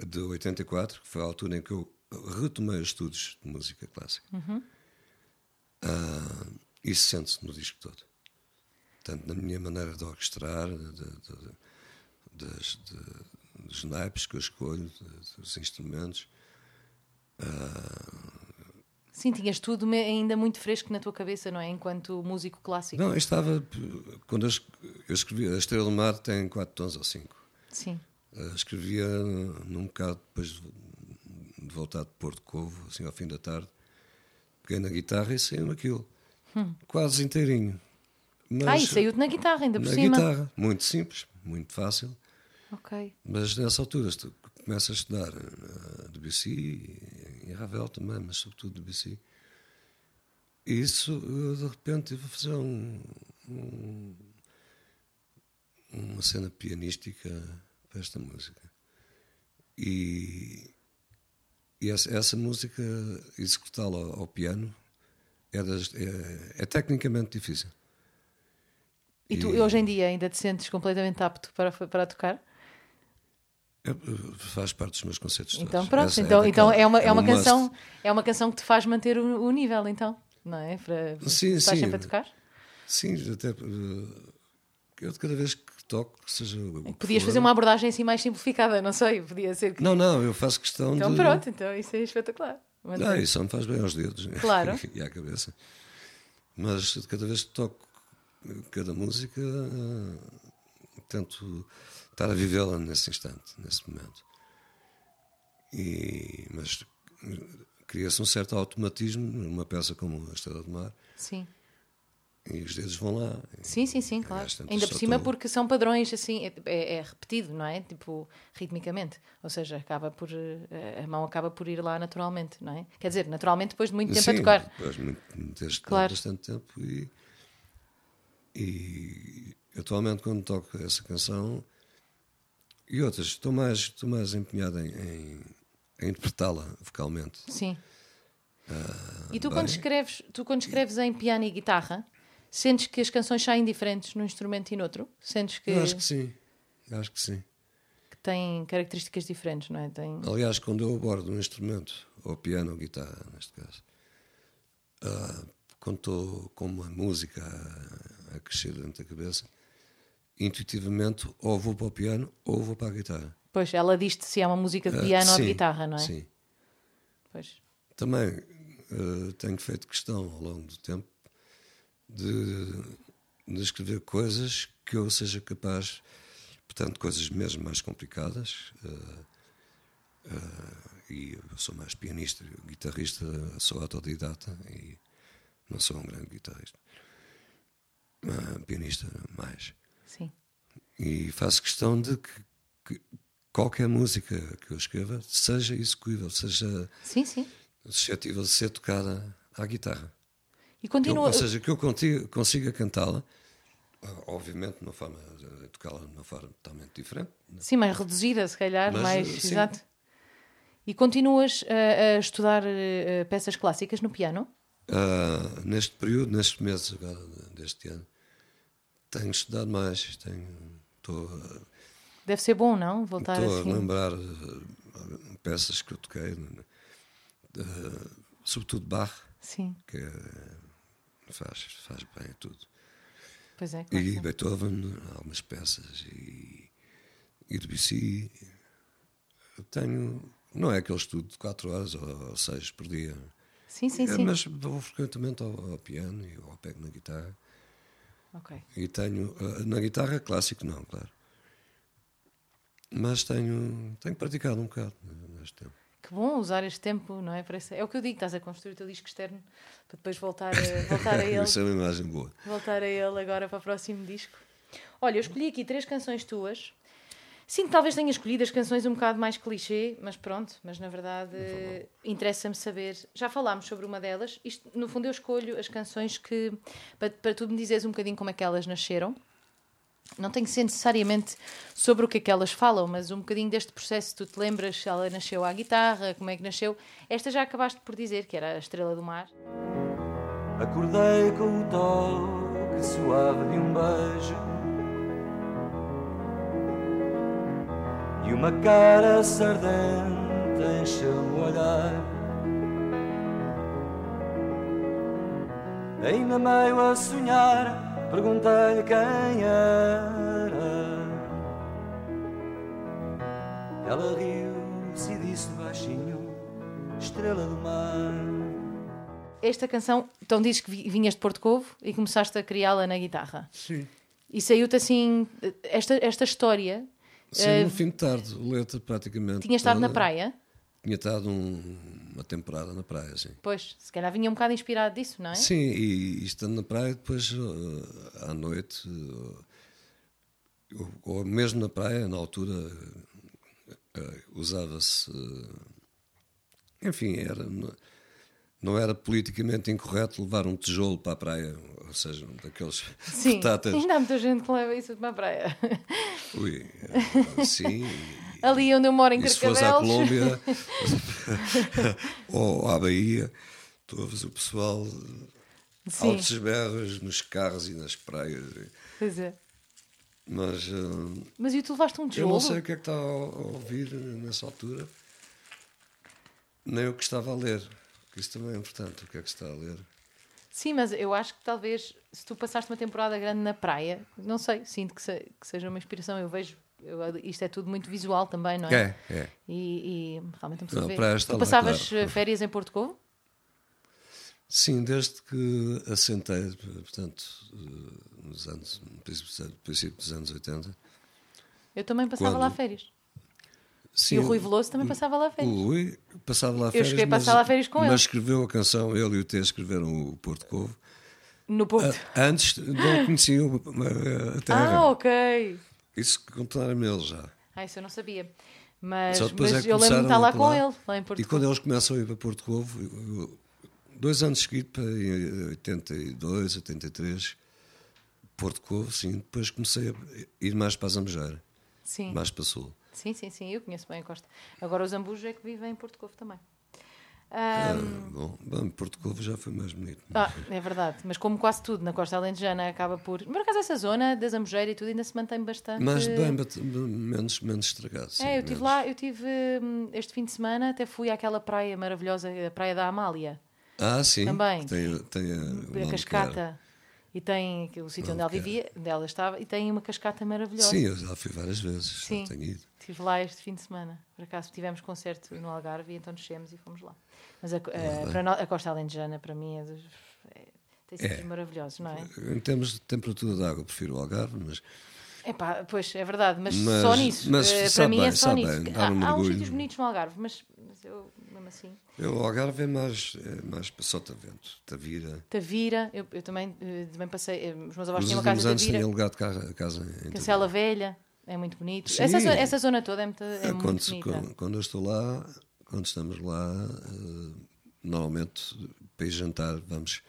de 84, que foi a altura em que eu retomei os estudos de música clássica. Uhum. Uh, isso sente-se no disco todo. Tanto na minha maneira de orquestrar, de, de, das, dos naipes que eu escolho, dos instrumentos. Uh, Sim, tinhas tudo ainda muito fresco na tua cabeça, não é? Enquanto músico clássico. Não, eu estava. Quando eu, eu escrevi. A Estrela do Mar tem 4 tons ou 5. Sim. Uh, escrevia num bocado depois de, de voltar de Porto Covo, assim ao fim da tarde. Peguei na guitarra e saiu aquilo. Hum. Quase inteirinho. Mas, ah, e saiu-te na guitarra, ainda por na cima. Na guitarra, muito simples, muito fácil. Ok. Mas nessa altura, tu começas a estudar uh, Debussy e Ravel também, mas sobretudo Debussy. E isso, eu, de repente, a fazer um, um, uma cena pianística para esta música. E, e essa, essa música, executá-la ao, ao, piano, é, das, é, é tecnicamente difícil. E tu, e, hoje em dia, ainda te sentes completamente apto para, para tocar? É, faz parte dos meus conceitos então todos. pronto Essa então é, então é uma é uma um canção must. é uma canção que te faz manter o, o nível então não é? Para sim, estás sim. sempre a tocar? Sim até eu de cada vez que toco seja podias fazer uma abordagem assim mais simplificada não sei podia ser que... não não eu faço questão então de pronto então isso é espetacular. Ah, isso me faz bem aos dedos claro. E à cabeça. Mas de cada vez que toco cada música tento estar a vivê-la nesse instante nesse momento e, mas cria-se um certo automatismo numa peça como a Estrela do Mar. Sim. e os dedos vão lá. Sim, sim, sim, claro. Ainda por cima estou- porque são padrões assim, é, é- é repetido, não é? Tipo, ritmicamente. Ou seja, acaba por eh, a mão acaba por ir lá naturalmente, não é? Quer dizer, naturalmente depois de muito tempo a Sim, tocar. Depois, muito, desde Claro. bastante tempo e, e atualmente quando toco essa canção e outras, estou mais, estou mais empenhado em, em, em interpretá-la vocalmente. Sim. e tu bem. quando escreves, tu quando escreves em piano e guitarra, sentes que as canções saem diferentes num instrumento e noutro? Sentes que, Eu acho que sim, acho que sim. que têm características diferentes, não é? Tem... Aliás, quando eu abordo um instrumento, ou piano ou guitarra, neste caso, ah, quando estou com uma música a crescer dentro da cabeça, intuitivamente ou vou para o piano ou vou para a guitarra. Pois, ela diz-te se é uma música de Ah, piano ou de sim, guitarra, não é? Sim. Pois. Também eh, tenho feito questão ao longo do tempo de, de escrever coisas que eu seja capaz, portanto, coisas mesmo mais complicadas. eh, e eu sou mais pianista, guitarrista, sou autodidata e não sou um grande guitarrista. Pianista mais. Sim. E faço questão de que, que qualquer música que eu escreva seja execuível, seja Sim, sim. suscetível de ser tocada à guitarra. E Eu- continua. ou seja, que eu contigo- consiga cantá-la, obviamente de uma forma, de tocá-la de uma forma totalmente diferente. né? Sim, mais reduzida, se calhar, Mas, mais. sim. Exato. E continuas a, a estudar eh, peças clássicas no piano? Ah, neste período, nestes meses agora deste ano, tenho estudado mais, tenho, a- Deve ser bom, não? Voltar estou assim. a lembrar ah, peças que eu toquei, ah, sobretudo Bach, Sim, que é- faz, faz bem a tudo. pois é. claro E. Beethoven, algumas peças, e, e Debussy. Eu tenho. Não é aquele estudo de 4 horas ou 6 por dia, Sim, sim, É, sim. mas vou frequentemente ao, ao piano e ao pego na guitarra. Ok. E tenho. ah, Na guitarra, clássico, não, claro. Mas tenho, tenho praticado um bocado neste tempo. Que bom usar este tempo, não é? Parece... É o que eu digo, estás a construir o teu disco externo para depois voltar a, voltar a ele. Isso é uma imagem boa. voltar a ele agora para o próximo disco. Olha, eu escolhi aqui três canções tuas. Sim, talvez tenha escolhido as canções um bocado mais clichê, mas pronto, mas na verdade eh, interessa-me saber. Já falámos sobre uma delas. Isto, no fundo, eu escolho as canções que. para, para tu me dizeres um bocadinho como é que elas nasceram. Não tem que ser necessariamente sobre o que é que elas falam, mas um bocadinho deste processo. Tu te lembras se ela nasceu à guitarra, como é que nasceu? Esta já acabaste por dizer, que era a Estrela do Mar. Acordei com o toque suave de um beijo E uma cara sardenta encheu o olhar Ainda meio a sonhar Perguntei-lhe quem era Ela riu-se e disse baixinho Estrela do mar Esta canção, então dizes que vi- vinhas de Porto Covo e começaste a criá-la na guitarra. Sim. E saiu-te assim, esta, esta história. Sim, eh, no fim de tarde, letra praticamente. tinha estado na toda. praia? Tinha estado um- uma temporada na praia, sim. Pois, se calhar vinha um bocado inspirado disso, não é? Sim, e, e estando na praia, depois eh, à noite, eh, ou, ou mesmo na praia, na altura, eh, usava-se. eh, enfim, era, não, não era politicamente incorreto levar um tijolo para a praia, ou seja, um daqueles Sim, portáteis. ainda há muita gente que leva isso para a praia. Ui, eh, sim. Ali onde eu moro em E se fosse à Carcavelos. Colômbia ou à Bahia, tu ouves o pessoal Sim, altos berros nos carros e nas praias. pois é. Mas eh, Mas e tu levaste um eu tijolo? não sei o que é que está a a ouvir nessa altura, nem o que estava a ler. Que Isso também é importante, o que é que se está a ler. Sim, mas eu acho que talvez se tu passaste uma temporada grande na praia, não sei, sinto que, se- que seja uma inspiração. Eu vejo, eu- isto é tudo muito visual também, não é? É, é. E, e realmente não precisa ver. Tu passavas claro. férias em Porto Covo? Sim, desde que assentei, portanto, eh, nos anos, no princípio dos anos 80. Eu também passava Quando? lá férias. Sim, e o Rui Veloso também passava lá O férias. Rui passava lá Eu férias. cheguei a mas- passar lá férias com mas ele. escreveu a canção, ele e o T escreveram o Porto Covo. No Porto. Ah, Antes não conheciam a terra. Ah, ok. Isso contaram-me eles já. Ah, isso eu não sabia. Mas, mas é eu lembro-me de estar lá a com ele, lá em Porto. E quando eles começam a ir para Porto Covo, eu- eu- dois anos seguidos, em 82, 83, Porto Covo, sim. Depois comecei a ir mais para a Zambujeira, Sim. mais para Sul. Sim, sim, sim, eu conheço bem a Costa. Agora os Zambujos é que vivem em Porto Covo também. Ah, Ahm, bom, bom, Porto Covo já foi mais bonito. ah, é verdade, mas como quase tudo na Costa Alentejana acaba por. Por acaso essa zona da Zambujeira e tudo ainda se mantém bastante. Mas bem, menos, menos estragado. sim, É, eu estive menos. lá, eu tive hum, este fim de semana, até fui àquela praia maravilhosa, a Praia da Amália, Ah, sim. Também. Tem, tem a, a cascata. E tem o sítio onde ela vivia, onde ela estava, e tem uma cascata maravilhosa. Sim, eu já fui várias vezes. Sim. Já tenho ido. Estive lá este fim de semana. Por acaso tivemos concerto no Algarve e então descemos e fomos lá. Mas a, a- a Costa Alentejana, para mim, é dos, é- tem sítios É. maravilhosos, não é? Em termos de temperatura de água, prefiro o Algarve, mas Epá, pois, é verdade, mas, Mas- só nisso. mas Eh, para mim é bem, só sabe nisso. bem, há, um há uns sítios bonitos no Algarve, mas, mas eu, mesmo assim. eu, o Algarve é mais, é mais para Sotavento, Tavira. Tavira, eu, eu também, eh, também passei. eh, Os meus avós Nos tinham uma casa em anos Tavira, alugado casa, casa em. Cacela Velha, é muito bonito. Sim. Essa, essa zona toda é muito, é É, muito quando, se- bonita. quando, eu estou lá, quando estamos lá, eh, normalmente para ir jantar vamos,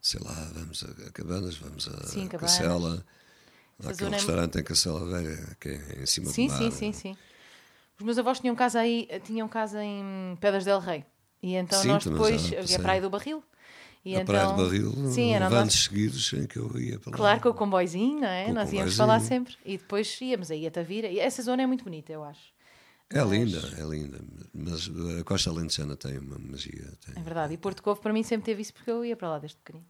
sei lá, vamos a, a Cabanas, vamos a Sim, Cabanas. Cacela. Há aquele é restaurante em Cacela Velha, que é em cima Sim, do mar. sim, sim, sim. Os meus avós tinham casa aí, tinham casa em Pedras del Rei. E então Sim, nós depois havia a Praia do Barril. E a então, Praia de Barril, Sim, era o anos nosso- seguidos em que eu ia para lá. Claro, com o comboizinho, não é? Com Nós íamos para lá sempre. E depois íamos aí a Tavira. E essa zona é muito bonita, eu acho. É linda, é linda. Mas a Costa Alentejana tem uma magia. Tem. É verdade. E Porto Covo para mim sempre teve isso porque eu ia para lá desde pequenino.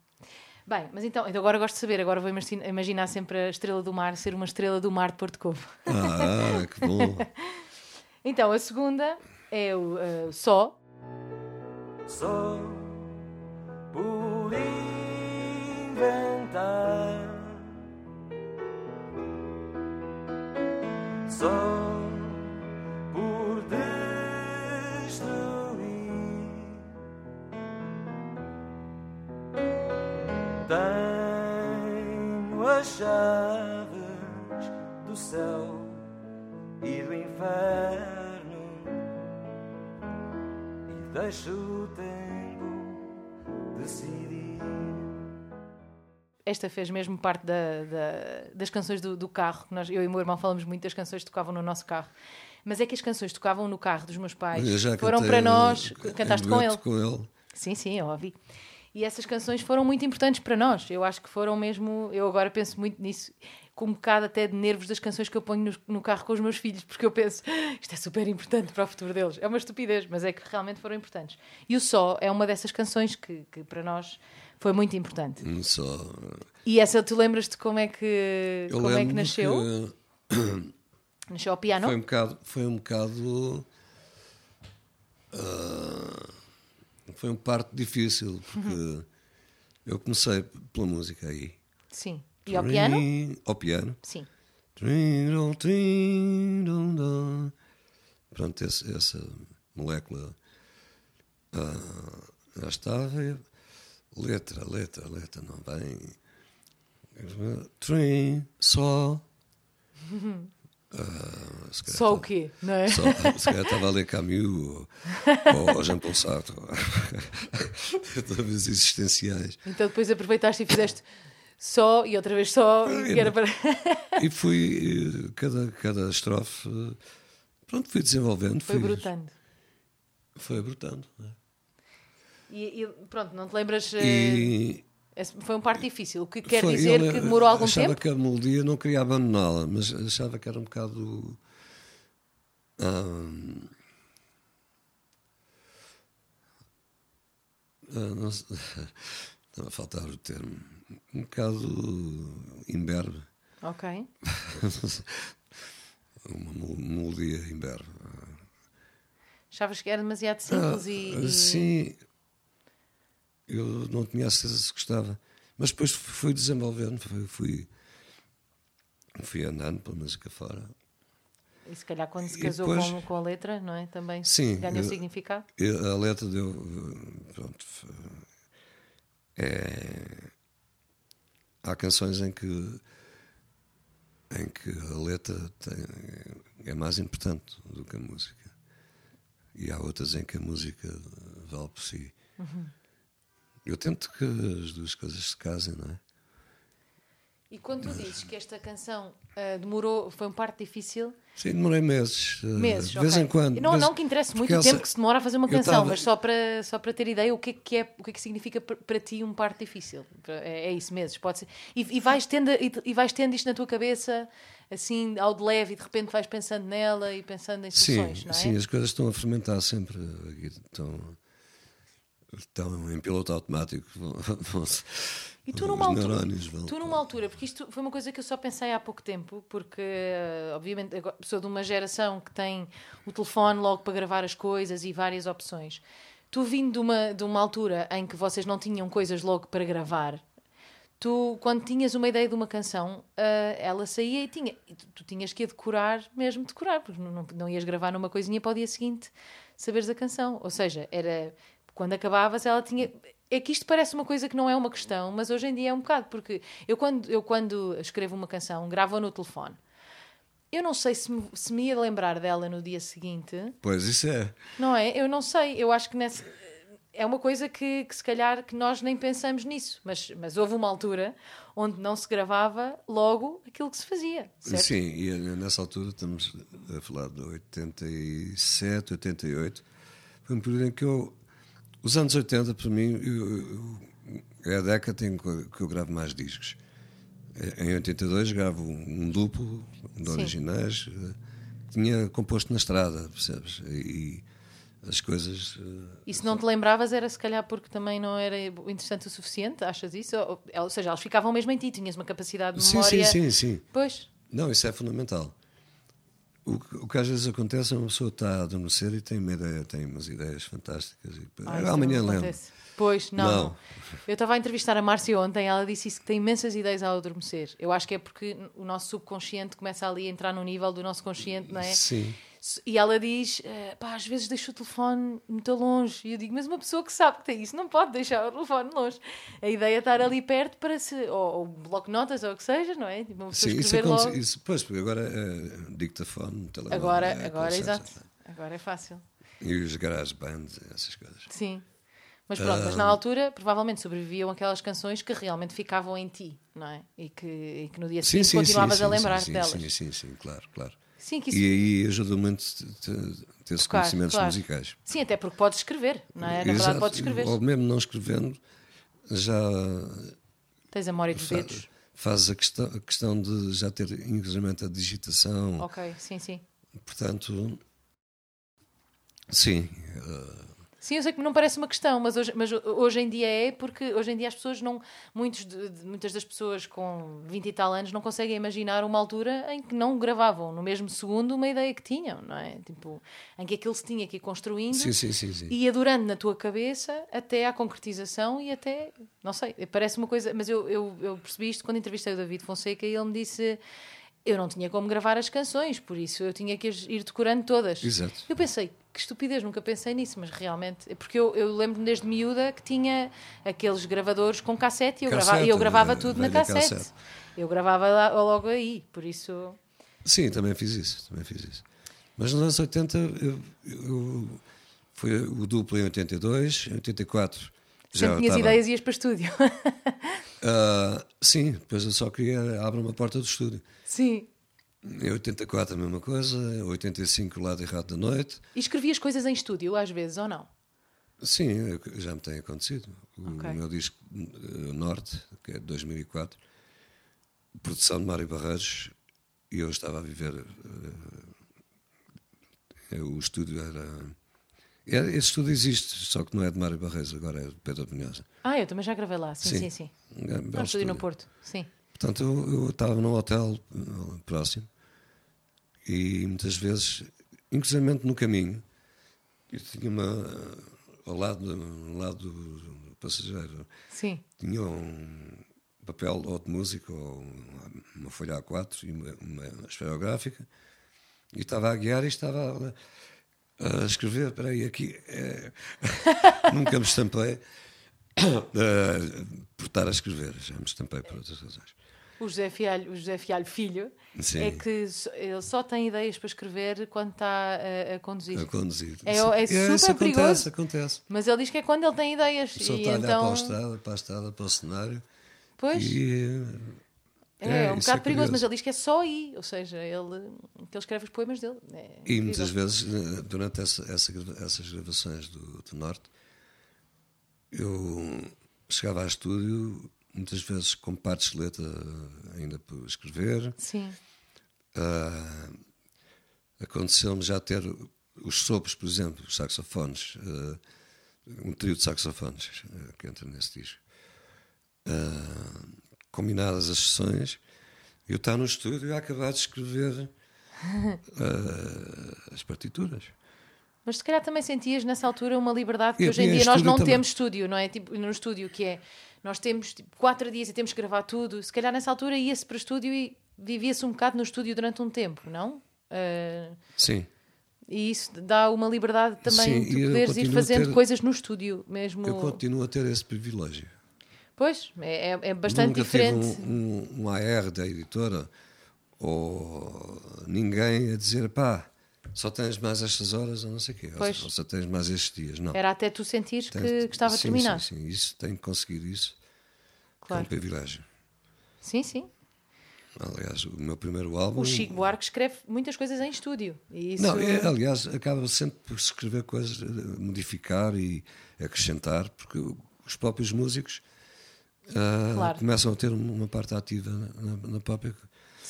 Bem, mas então, então agora gosto de saber. Agora vou imagina- imaginar sempre a estrela do mar ser uma estrela do mar de Porto Covo. Ah, que bom. Então, a segunda é o eh, Só. Só por inventar, só por destruir. Tenho as chaves do céu e do inferno e deixo o tempo decidir. Esta fez mesmo parte da- da- das canções do, do carro. Nós, eu e o meu irmão falamos muito das canções que tocavam no nosso carro. Mas é que as canções que tocavam no carro dos meus pais foram para nós. Cantaste com ele? com ele. Sim, sim, eu ouvi. E essas canções foram muito importantes para nós. Eu acho que foram mesmo. Eu agora penso muito nisso, com um bocado até de nervos das canções que eu ponho no, no carro com os meus filhos, porque eu penso, "Ah, isto é super importante para o futuro deles. É uma estupidez, mas é que realmente foram importantes. E o Só é uma dessas canções que, que para nós foi muito importante. Hum, Só. E essa, tu lembras-te como é que, Eu como é que nasceu? que Nasceu ao piano? Foi um bocado. Foi um bocado. ah, foi um parto difícil, porque Uhum. eu comecei pela música aí. Sim. E ao piano? Ao piano. Sim. Pronto, esse- essa molécula ah, já estava. Letra, letra, letra, não vem. Trim, só. Ah, Só o tá- quê? Não é? Só, se calhar estava a ler Camus ou, ou Jean-Paul Sartre. Talvez existenciais. Então depois aproveitaste e fizeste só e outra vez só. E era para... E fui, eh, cada, cada estrofe, eh, pronto, fui desenvolvendo. Foi fui, brotando. Foi brotando. né? E, e pronto, não te lembras? eh, E esse foi um parte difícil. O que quer foi- dizer ele que demorou algum achava tempo? que a melodia não queria abandoná-la, mas achava que era um bocado. ah, não Estava a faltar o termo. Um bocado imberbe. Ok. Uma mel- melodia imberbe. Achavas que era demasiado simples e, Ah, e- Sim, eu não tinha a certeza se gostava. Mas depois fui desenvolvendo, fui, fui, fui andando pela música fora. e se calhar quando se E casou depois- com, com a letra, não é? Também Sim, ganhou eu- significado. E a letra deu. Pronto. É, há canções em que em que a letra tem, é mais importante do que a música. E há outras em que a música vale por si. Uhum. Eu tento que as duas coisas se casem, não é? E quando tu dizes que esta canção uh, demorou, foi um parte difícil. Sim, demorei meses. Uh, meses, de vez okay. em quando. Não, não que interesse muito o tempo que se demora a fazer uma canção, tava... mas só para, só para ter ideia o que é que, é, o que, é que significa para ti um parte difícil. É, é isso, meses, pode ser. E, e, vais tendo, e, e, vais tendo isto na tua cabeça, assim, ao de leve, e de repente vais pensando nela e pensando em soluções, sim, não é? Sim, as coisas estão a fermentar sempre. Estão, estão em piloto automático. E tu numa, altura, tu numa altura, porque isto foi uma coisa que eu só pensei há pouco tempo, porque obviamente sou de uma geração que tem o telefone logo para gravar as coisas e várias opções. Tu vindo de uma, de uma altura em que vocês não tinham coisas logo para gravar, tu, quando tinhas uma ideia de uma canção, uh, ela saía e tinha. E tu, tu, tinhas que a decorar, mesmo decorar, porque não, não, não ias gravar numa coisinha para o dia seguinte saberes a canção. Ou seja, era. Quando acabavas, ela tinha é que isto parece uma coisa que não é uma questão, mas hoje em dia é um bocado, porque eu quando, eu quando escrevo uma canção, gravo no telefone. Eu não sei se me, se me ia lembrar dela no dia seguinte. Pois, isso é. Não é? Eu não sei. Eu acho que nessa, é uma coisa que, que, se calhar que nós nem pensamos nisso. Mas, mas houve uma altura onde não se gravava logo aquilo que se fazia. Certo? Sim, e nessa altura estamos a falar de 87, 88. Foi um período em que eu os anos 80, para mim, eu, eu, é a década em que eu gravo mais discos. Em 82 gravo um duplo de originais, eh, tinha composto na estrada, percebes? E as coisas. Eh, e se não te lembravas, era se calhar porque também não era interessante o suficiente, achas isso? Ou, ou seja, elas ficavam mesmo em ti, tinhas uma capacidade de memória. Sim, sim, sim. sim. Pois. Não, isso é fundamental. O que, o que, às vezes acontece é uma pessoa está a adormecer e tem uma ideia, tem umas ideias fantásticas e Ai, amanhã lembro. Pois, não. não. Eu estava a entrevistar a Márcia ontem, ela disse isso que tem imensas ideias ao adormecer. Eu acho que é porque o nosso subconsciente começa ali a entrar no nível do nosso consciente, não é? Sim. E ela diz: eh, pá, às vezes deixo o telefone muito longe. E eu digo: mas uma pessoa que sabe que tem isso não pode deixar o telefone longe. A ideia é estar ali perto para se. Ou, ou bloco notas ou o que seja, não é? Tipo, uma pessoa Sim, isso acontece. Logo. Isso, pois, porque agora é dictafone, telemóvel. Agora, é, agora, exato. Agora é fácil. E os garage bands, essas coisas. Sim. Mas pronto, mas na altura provavelmente sobreviviam aquelas canções que realmente ficavam em ti, não é? E que, e que no dia seguinte sim, continuavas sim, a lembrar-te delas. Sim, sim, sim, claro, claro. Sim, que isso... E aí ajuda muito ter esses conhecimentos claro. musicais. Sim, até porque podes escrever, não é? Na Exato. verdade, podes escrever. Ou mesmo não escrevendo, já. Tens a memória dos dedos. Fazes a questão, a questão de já ter, inclusive, a digitação. Ok, sim, sim. Portanto, sim. Uh, Sim, eu sei que não parece uma questão, mas hoje, mas hoje em dia é, porque hoje em dia as pessoas não. Muitos de, muitas das pessoas com 20 e tal anos não conseguem imaginar uma altura em que não gravavam no mesmo segundo uma ideia que tinham, não é? Tipo, em que aquilo se tinha que ir construindo sim, sim, sim, e adorando na tua cabeça até à concretização e até. Não sei, parece uma coisa. Mas eu, eu, eu percebi isto quando entrevistei o David Fonseca e ele me disse eu não tinha como gravar as canções, por isso eu tinha que ir decorando todas. Exato. Eu pensei, que estupidez, nunca pensei nisso, mas realmente. É porque eu, eu lembro-me desde miúda que tinha aqueles gravadores com cassete e eu, cassete, gravava, eu gravava tudo na cassete. cassete. Eu gravava lá, logo aí, por isso. Sim, também fiz isso, também fiz isso. Mas nos anos 80 eu, eu, foi o duplo em 82, em 84. Já Sempre tinhas ideias e ias para o estúdio. uh, sim, depois eu só queria abrir uma porta do estúdio. Sim. Em 84 a mesma coisa, em 85 o lado errado da noite. E escrevias coisas em estúdio às vezes ou não? Sim, já me tem acontecido. Okay. O meu disco uh, Norte, que é de 2004, produção de Mário Barreiros, e eu estava a viver. Uh, o estúdio era. Esse estúdio existe, só que não é de Mário Barreiros, agora é de Pedro Brunhosa. Ah, eu também já gravei lá, sim, sim, sim. sim. Um, um estúdio no Porto, sim. Portanto, eu, eu estava num hotel uh, próximo e muitas vezes, inclusive no caminho, eu tinha uma. Uh, ao lado, ao lado do passageiro, Sim. tinha um papel ou de música ou uma folha A4 e uma, uma esferográfica e estava a guiar e estava a, a escrever. Espera aí, aqui. É... Nunca me estampei. Uh, por estar a escrever, já me estampei por outras razões. O José Fialho, o José Fialho Filho Sim. é que ele só tem ideias para escrever quando está a, a conduzir. A conduzir. É- é isso super perigoso. acontece, acontece. Mas ele diz que é quando ele tem ideias. E está a olhar então, para a estrada, para a estrada, para o cenário. pois, E, é, é, um isso bocado é perigoso, curioso. mas ele diz que é só aí. Ou seja, ele, que ele escreve os poemas dele. É e muitas vezes, eh, durante essa, essa essas gravações do, do Norte, eu chegava a estúdio, muitas vezes com partes de letra ainda por escrever. Sim, Ah, Aconteceu-me já ter os sopros, por exemplo, os saxofones, ah, um trio de saxofones ah, que entra nesse disco. Combinadas as sessões, eu estar no estúdio e acabar de escrever as partituras. Mas se calhar também sentias nessa altura uma liberdade que E hoje em dia nós não também. temos estúdio, não é? Tipo, no estúdio, que é nós temos tipo, quatro dias e temos que gravar tudo. Se calhar nessa altura ia-se para o estúdio e vivia-se um bocado no estúdio durante um tempo, não? Ah, Sim. e isso dá uma liberdade também Sim, de eu poderes ir fazendo ter- coisas no estúdio mesmo. Eu continuo a ter esse privilégio. Pois, é, é- é bastante Nunca diferente. tive um, um, um AR da editora ou ninguém a dizer pá, só tens mais estas horas ou não sei o quê, Pois. ou só tens mais estes dias. Não. Era até tu sentires que, Tens- que estava sim, terminado. Sim, sim, isso tenho conseguido isso. É Claro. um privilégio. Sim, sim. Aliás, o meu primeiro álbum. O Chico Buarque escreve muitas coisas em estúdio. Isso... Não, é, aliás, acaba sempre por escrever coisas, modificar e acrescentar, porque os próprios músicos Claro. começam a ter uma parte ativa na, na própria.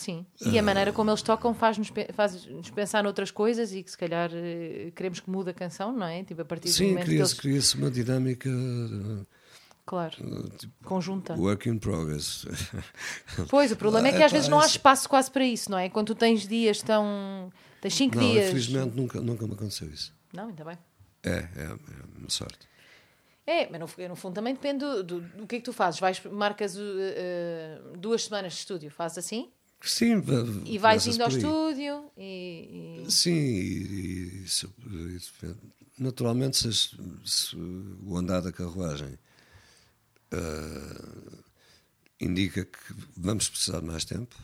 Sim. E a maneira como eles tocam faz-nos pe- faz-nos pensar noutras coisas e que se calhar eh, queremos que mude a canção, não é? Tipo, a partir do Sim, momento que cria-se eles... cria uma dinâmica eh, Claro. tipo, Conjunta. work in progress. Pois, o problema é que às vezes não há espaço quase para isso, não é? Quando tu tens dias tão... Tens cinco Não, dias... infelizmente nunca, nunca me aconteceu isso. Não, ainda bem. É, é, é uma sorte. É, mas no, no fundo também depende do, do, do que é que tu fazes. Vais, marcas uh, duas semanas de estúdio, fazes assim? Sim, E vais indo ao estúdio e... e- Sim, e, e naturalmente, se, se o andar da carruagem ah, indica que vamos precisar de mais tempo,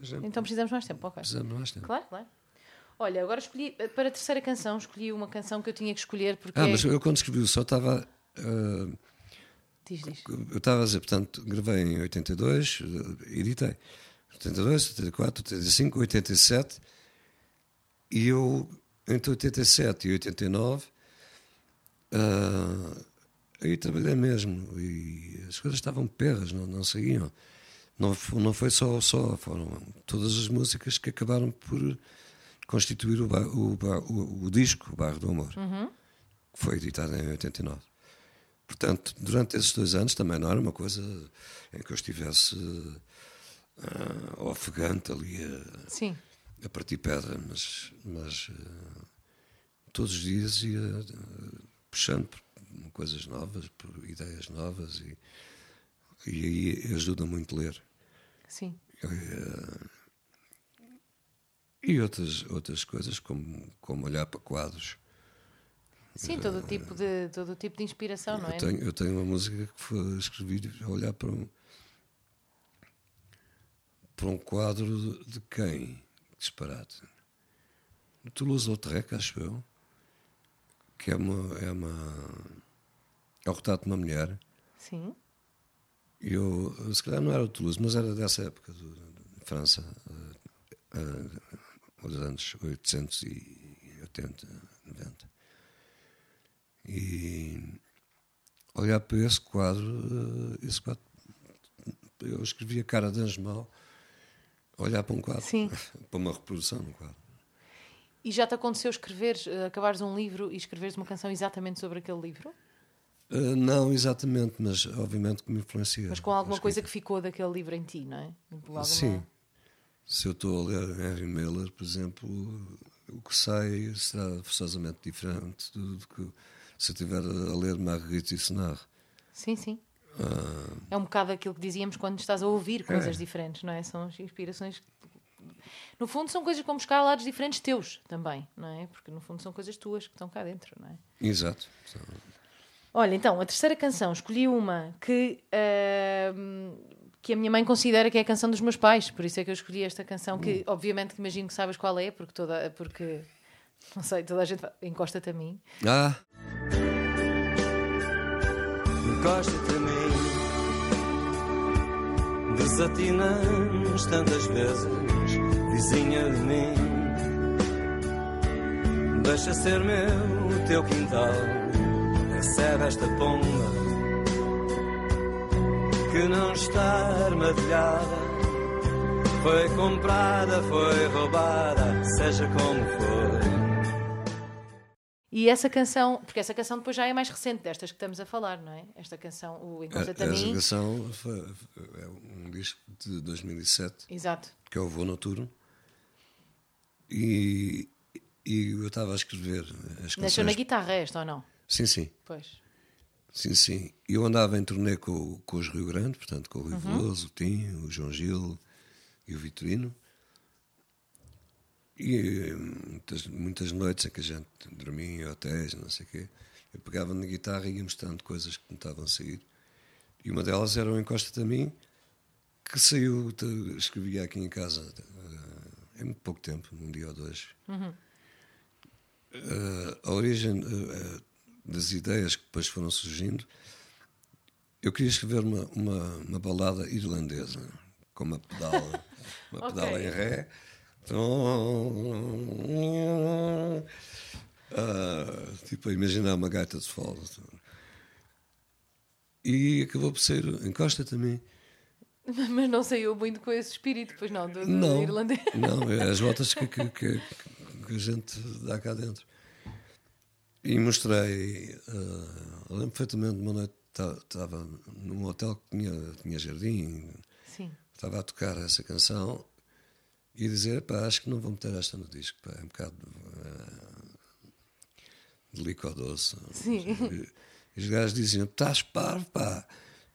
gente Então precisamos mais tempo, ok. precisamos mais tempo. Claro, claro. Olha, agora escolhi, para a terceira canção, escolhi uma canção que eu tinha que escolher porque... Ah, mas eu quando escrevi o só estava. ah, Diz, diz. eu estava a dizer, portanto, gravei em 82, eh, editei. 82, 84, 85, 87. E eu, entre 87 e 89, ah, aí trabalhei mesmo. E as coisas estavam perras, não, não saíam. Não, não foi só o só, foram todas as músicas que acabaram por constituir o, ba- o, ba- o, o disco, O Bairro do Amor, que foi editado em 89. Portanto, durante esses dois anos também não era uma coisa em que eu estivesse ah, ofegante ali a, Sim. a partir pedra, mas, mas ah, todos os dias ia ah, puxando por coisas novas, por ideias novas e, e aí ajuda muito ler. Sim. E outras, outras coisas, como, como olhar para quadros. Sim, todo tipo de, todo tipo de inspiração, não é? Eu tenho, eu tenho uma música que foi escrevida a olhar para um, para um quadro de, quem? Disparate. De Toulouse-Lautrec, acho eu, que é uma, é uma. É o retrato de uma mulher. Sim. Eu, se calhar não era o Toulouse, mas era dessa época, do, de França, eh, aos anos 880, 90. E olhar para esse quadro, eh, esse quadro, eu escrevi a cara de Anjo Mau, olhar para um quadro, Sim. para uma reprodução de um quadro. E já te aconteceu escreveres, eh, acabares um livro e escreveres uma canção exatamente sobre aquele livro? Eh, não exatamente, mas obviamente que me influencia. Mas com alguma coisa que ficou daquele livro em ti, não é? Tipo, alguma- Sim. Se eu estou a ler Henry Miller, por exemplo, o que sai será forçosamente diferente do, do que se eu estiver a ler Marguerite Yourcenar. Sim, sim. Ah, É um bocado aquilo que dizíamos quando estás a ouvir coisas É. diferentes, não é? São as inspirações. No fundo, são coisas como buscar lados diferentes teus também, não é? Porque no fundo são coisas tuas que estão cá dentro, não é? exato. Olha, então, a terceira canção, escolhi uma que, ahm, que a minha mãe considera que é a canção dos meus pais, por isso é que eu escolhi esta canção, que obviamente que imagino que sabes qual é, porque toda, porque não sei, toda a gente encosta-te a mim. Ah, encosta-te a mim. Desatinamos tantas vezes, vizinha de mim. Deixa ser meu o teu quintal, recebe esta pomba que não está armadilhada. Foi comprada, foi roubada, seja como for. E essa canção, porque essa canção depois já é mais recente destas que estamos a falar, não é? Esta canção, o a, Encosta-te a a mim. canção foi, é um disco de 2007, Exato. que é o Voo Noturno. E, e eu estava a escrever as Nasceu canções. na guitarra esta ou não? Sim, sim. Pois. Sim, sim. Eu andava em turnê com, com os Rio Grande, portanto, com o Rui Uhum. Veloso, o Tim, o João Gil e o Vitorino. E muitas, muitas noites em que a gente dormia em hotéis, não sei o quê, eu pegava na guitarra e ia mostrando coisas que me estavam a sair. E uma delas era o Encosta-te a mim, que saiu, escrevia aqui em casa eh, em muito pouco tempo, um dia ou dois. Eh, a origem eh, das ideias que depois foram surgindo, eu queria escrever uma, uma, uma balada irlandesa, com uma pedala, uma pedala em ré. Ah, tipo, a imaginar uma gaita de fogo. E acabou por ser Encosta também. Mas não saiu muito com esse espírito, pois não, do, do Não, irlandês. não, é as voltas que, que, que- que a gente dá cá dentro. E mostrei, eu lembro perfeitamente uma noite estava num hotel que tinha, tinha jardim, Sim. estava a tocar essa canção e dizer, pá, acho que não vou meter esta no disco, pá, é um bocado ah, delicadoso. Sim. E, e os gajos diziam, estás parvo, pá,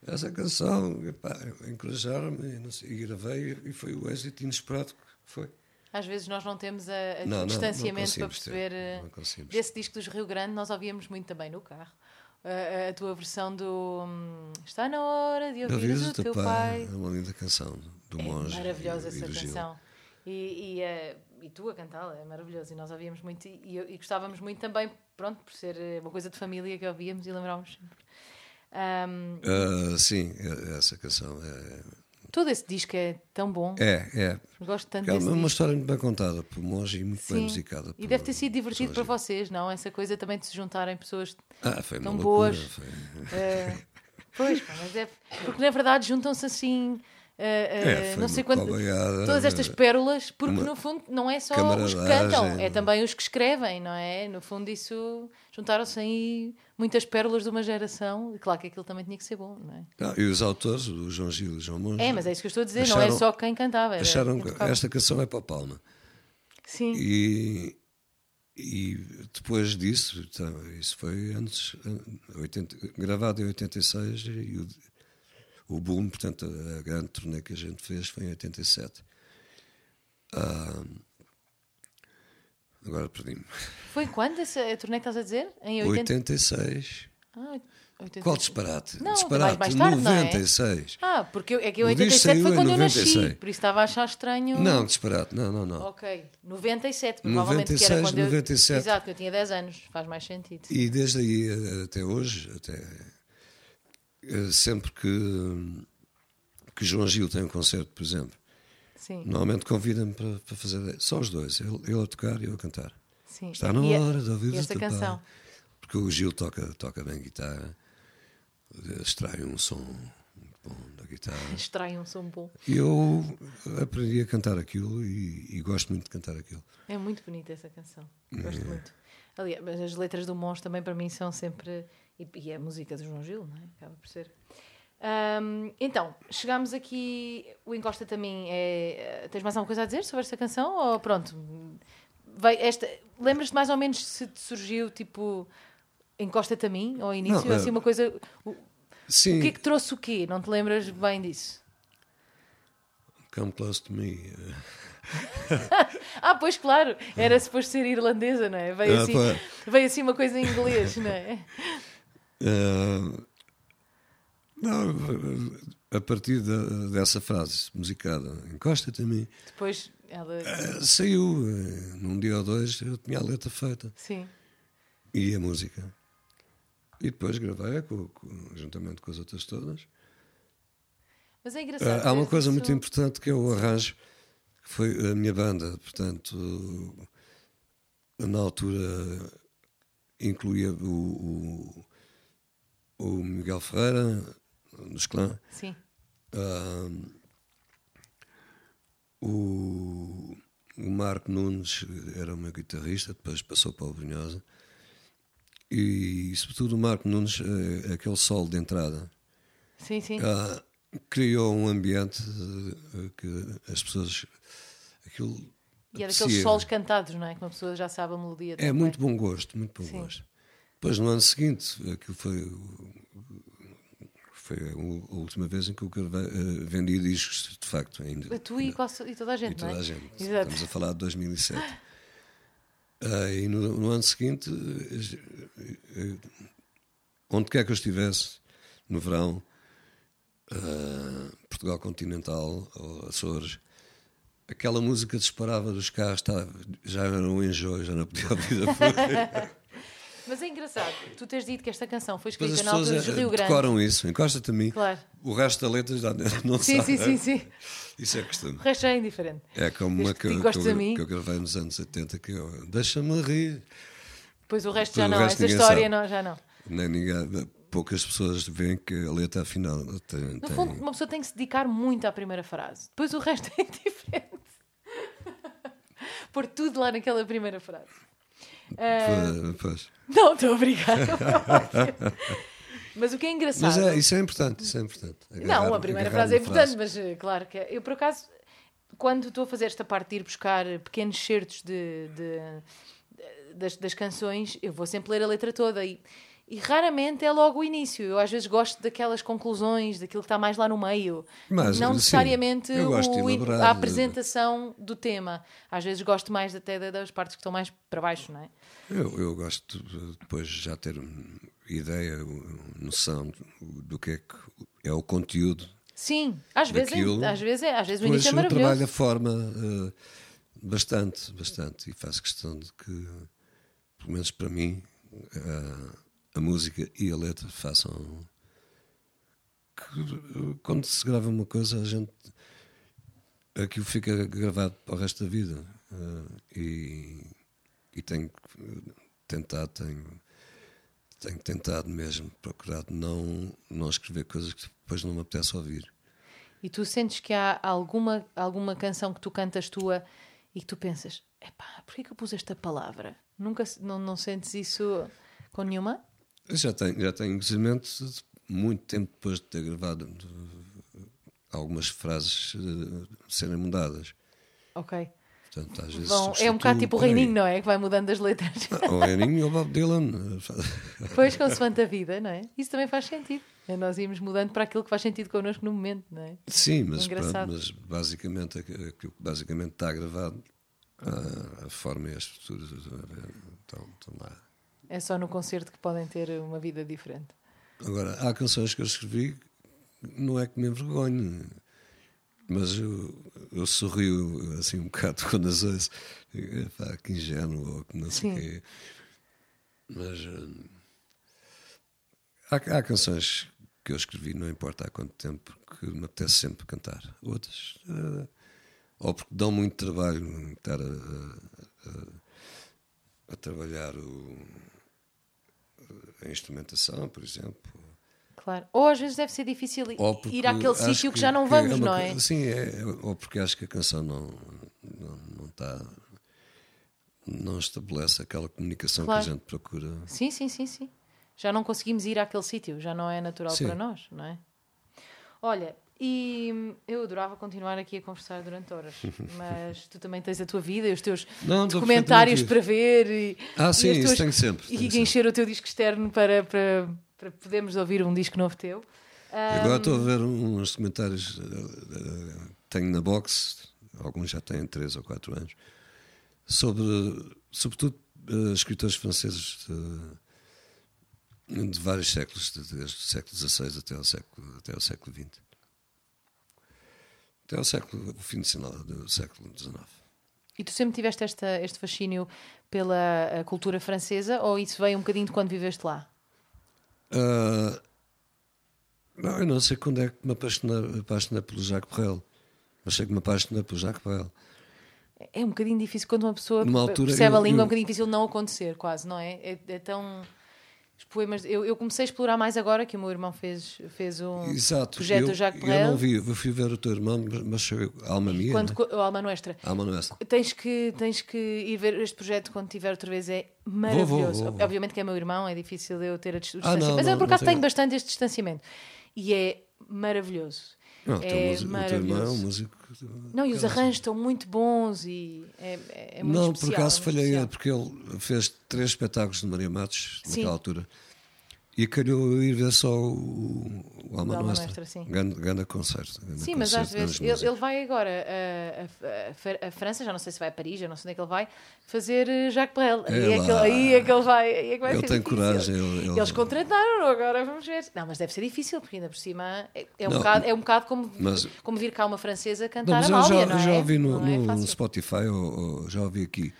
essa canção, e, pá, encorajaram-me e, não e gravei e foi o êxito inesperado que foi. Às vezes nós não temos a, a Não, não, distanciamento não para conseguimos ter, perceber. eh, não desse disco dos Rio Grande, nós ouvíamos muito também no carro. A, a- tua versão do hum, Está na hora de Ouvires o teu pai. é uma linda canção do É monge. maravilhosa e, e essa do Gil. E, e, eh, e tu a cantá-la, é maravilhoso. E nós ouvíamos muito, e, e gostávamos muito também, pronto, por ser eh, uma coisa de família que ouvíamos e lembrávamos sempre. Ahm, Ah, sim, é- essa canção é. todo esse disco é tão bom. É, é. Gosto tanto é uma, uma história muito bem contada por monge e muito Sim. bem musicada. E deve ter sido divertido para vocês, não? Essa coisa também de se juntarem pessoas Ah, tão loucura, boas. foi- Eh, pois, mas é. Porque na verdade juntam-se assim. Eh, eh, É, foi não sei quanto. Todas estas pérolas, porque no fundo não é só os que cantam, é também os que escrevem, não é? No fundo, isso juntaram-se aí muitas pérolas de uma geração, e claro que aquilo também tinha que ser bom, não é? Não, e os autores, o João Gil e o João Monge, É, mas é isso que eu estou a dizer, não é Acharam- só quem cantava. Acharam que esta canção é para a Palma. Sim, E, e depois disso, então, isso foi antes, eh, 80, gravado em 86 e o, o boom, portanto, a, a grande turnê que a gente fez foi em 87. Ah, agora perdi-me. foi quando essa a turnê que estás a dizer? Em 80... 86. Ah, 80... Qual disparate? Não, disparate, mais- mais tarde, não é? 96. Ah, porque eu- é que em O disco 87 foi quando eu nasci, 96. por isso estava a achar estranho. Não, disparate, não, não, não. Ok, 97, provavelmente que era 96, quando eu... 97. Exato, que eu tinha 10 anos, faz mais sentido. E desde aí eh, até hoje, até, sempre que, que João Gil tem um concerto, por exemplo, Sim, normalmente convida-me para, para fazer só os dois, ele, ele a tocar e eu a cantar. sim. Está na E a- hora de ouvir esta canção. Porque o Gil toca, toca bem guitarra, eh, extrai um som muito bom da guitarra. Extrai um som bom. E eu aprendi a cantar aquilo e, e gosto muito de cantar aquilo. É muito bonita essa canção. Gosto É. muito. Aliás, as letras do Mons também para mim são sempre. E, e a música do João Gil, não é? Acaba por ser. Ahm, então, chegámos aqui. O Encosta também é. Tens mais alguma coisa a dizer sobre esta canção? Ou pronto? Vai, esta, lembras-te mais ou menos se te surgiu tipo. Encosta-te a mim ao início? Não, assim, é- uma coisa. O, Sim, o que é que trouxe o quê? Não te lembras bem disso? Come Close to Me. eh, Ah, pois claro, era suposto ser irlandesa, não é? Veio, Ah, assim, pá. veio assim uma coisa em inglês, não é? Uh, não, a partir de, dessa frase musicada, encosta-te a mim. Depois ela. Uh, saiu, uh, num dia ou dois, eu tinha a letra feita. Sim. E a música. E depois gravei com, com, juntamente com as outras todas. Mas é engraçado. há uma coisa isso... muito importante que é o arranjo, que foi a minha banda. Portanto, na altura incluía o, o, o Miguel Ferreira, dos clã. Sim. Uh, o, o Marco Nunes era o meu guitarrista, depois passou para o Brunhosa. E, sobretudo, o Marco Nunes, uh, aquele solo de entrada. Sim, sim. Uh, criou um ambiente uh, que as pessoas. Aquilo e é daqueles solos cantados, não é? Que uma pessoa já sabe a melodia. É também. muito bom gosto, muito bom Sim. gosto. Depois, no ano seguinte, aquilo foi foi a última vez em que eu uh, vendi discos, de facto. Ainda, tu e, e toda a gente, e toda não é? a gente. Estamos a falar de 2007. Uh, eh, e no, no, ano seguinte, uh, onde quer que eu estivesse, no verão, Portugal continental, ou Açores, aquela música disparava dos carros, estava, já era um enjoo, já não podia ouvir a Mas é engraçado, tu tens dito que esta canção foi escrita na altura do Rio Grande. decoram isso, encosta-te a mim. Claro. O resto da letra já não sim, sabe. Sim, sim, sim. Isso é costume. O resto já é indiferente. É como uma que, que, eu, que eu gravei nos anos 80, que eu deixa-me rir. Pois o resto já não, resto essa história não, já não. Nem ninguém, poucas pessoas veem que a letra afinal tem. No tem... fundo, uma pessoa tem que se dedicar muito à primeira frase. Depois o resto é indiferente. Pôr tudo lá naquela primeira frase. Uh... Pois. Não, estou a brincar. mas o que é engraçado. Mas é, isso é importante, isso é importante. Agarrar, não, a primeira frase é importante, frase. mas eh, claro que é. Eu, por acaso, quando estou a fazer esta parte de ir buscar pequenos certos de, de, de das, das canções, eu vou sempre ler a letra toda e e raramente é logo o início. Eu às vezes gosto daquelas conclusões, daquilo que está mais lá no meio. Mas, não necessariamente sim, o, a apresentação do tema. Às vezes gosto mais até das partes que estão mais para baixo, não é? Eu, eu gosto depois de já ter ideia, noção do que é que é o conteúdo. Sim, às vezes, é, às vezes é, às vezes o início é maravilhoso. Eu trabalho a forma uh, bastante, bastante e faço questão de que, pelo menos para mim, uh, a música e a letra façam que quando se grava uma coisa a gente aquilo fica gravado para o resto da vida. Uh, e, e tenho tentado tenho, tenho tentado mesmo procurado não não escrever coisas que depois não me apetece ouvir. E tu sentes que há alguma alguma canção que tu cantas tua e que tu pensas epá, porquê que eu pus esta palavra? Nunca não, não sentes isso com nenhuma já tenho, já tenho conhecimento muito tempo depois de ter gravado algumas frases uh, serem mudadas. Ok. Portanto, às vezes Bom, é um bocado tipo o Reininho, não é? Que vai mudando as letras. Ah, o Reininho ou o Bob Dylan. Pois, consoante a vida, não é? Isso também faz sentido. É nós irmos mudando para aquilo que faz sentido connosco no momento, não é? Sim, mas, pronto, mas basicamente aquilo que basicamente está gravado, a, a forma e a estrutura estão, estão lá. É só no concerto que podem ter uma vida diferente. Agora, há canções que eu escrevi, não é que me envergonho, mas eu, eu sorrio assim um bocado quando as ouço. Pá, que ingênuo, ou que não sei o quê. Mas uh, há, há canções que eu escrevi, não importa há quanto tempo, que me apetece sempre cantar. Outras, uh, ou porque dão muito trabalho estar a, a, a trabalhar o a instrumentação, por exemplo. Claro. Ou às vezes deve ser difícil ir àquele sítio que, que, já não vamos, é uma, não é? Sim, é, ou porque acho que a canção não, não, não está. não estabelece aquela comunicação claro. que a gente procura. Sim, sim, sim, sim. Já não conseguimos ir àquele sítio, já não é natural sim. para nós, não é? Olha, e eu adorava continuar aqui a conversar durante horas, mas tu também tens a tua vida e os teus não, documentários para ver. E, ah, sim, tuas, isso tenho sempre. E tenho encher sempre. o teu disco externo para, para, para podermos ouvir um disco novo teu. Um, Agora estou a ver uns documentários, eh, eh, tenho na box, alguns já têm 3 ou 4 anos, sobre, sobretudo, uh, escritores franceses. de vários séculos, desde o século XVI até o século, até o século XX. Até o século, o fim do, do século XIX. E tu sempre tiveste esta, este fascínio pela cultura francesa ou isso veio um bocadinho de quando viveste lá? Uh, não, eu não sei quando é que me apaixonei, apaixonei pelo Jacques Brel, mas sei que me apaixonei pelo Jacques Brel. É um bocadinho difícil quando uma pessoa altura, percebe eu, a língua, eu, é um bocadinho difícil não acontecer, quase, não é? É, é tão os poemas. Eu, eu, comecei a explorar mais agora que o meu irmão fez, fez um Exato. projeto eu, Jacques Brel. Eu não vi, eu fui ver o teu irmão, mas Alma Minha. Quando, não é? Alma Nuestra. Alma Nuestra. Tens que, tens que ir ver este projeto quando tiver outra vez, é maravilhoso. Vou, vou, vou, Obviamente que é meu irmão, é difícil eu ter a distanciamento. Ah, não, mas eu por acaso tenho bastante este distanciamento. E é maravilhoso. Não, é teu irmão é um músico. Não, e os arranjos estão muito bons e é, é, é muito Não, especial, por acaso é falhei, especial. porque ele fez três espetáculos de Maria Matos naquela altura. E calhou ir ver só o, o Alma Nostra. Ganda, ganda concerto. Ganda sim, mas às vezes ele, ele, vai agora a, a, a, França, já não sei se vai a Paris, já não sei onde é que ele vai, fazer eh, Jacques Brel. É aí, é que, aí é que ele vai. É que vai ele ser tem difícil. coragem. Ele, ele... Eles contrataram agora vamos ver. Não, mas deve ser difícil, porque ainda por cima é, é um, não, bocado, é um bocado como, mas, como vir cá uma francesa cantar não, a Mália, já, não é? já ouvi no, no, no Spotify, ou, ou já ouvi aqui.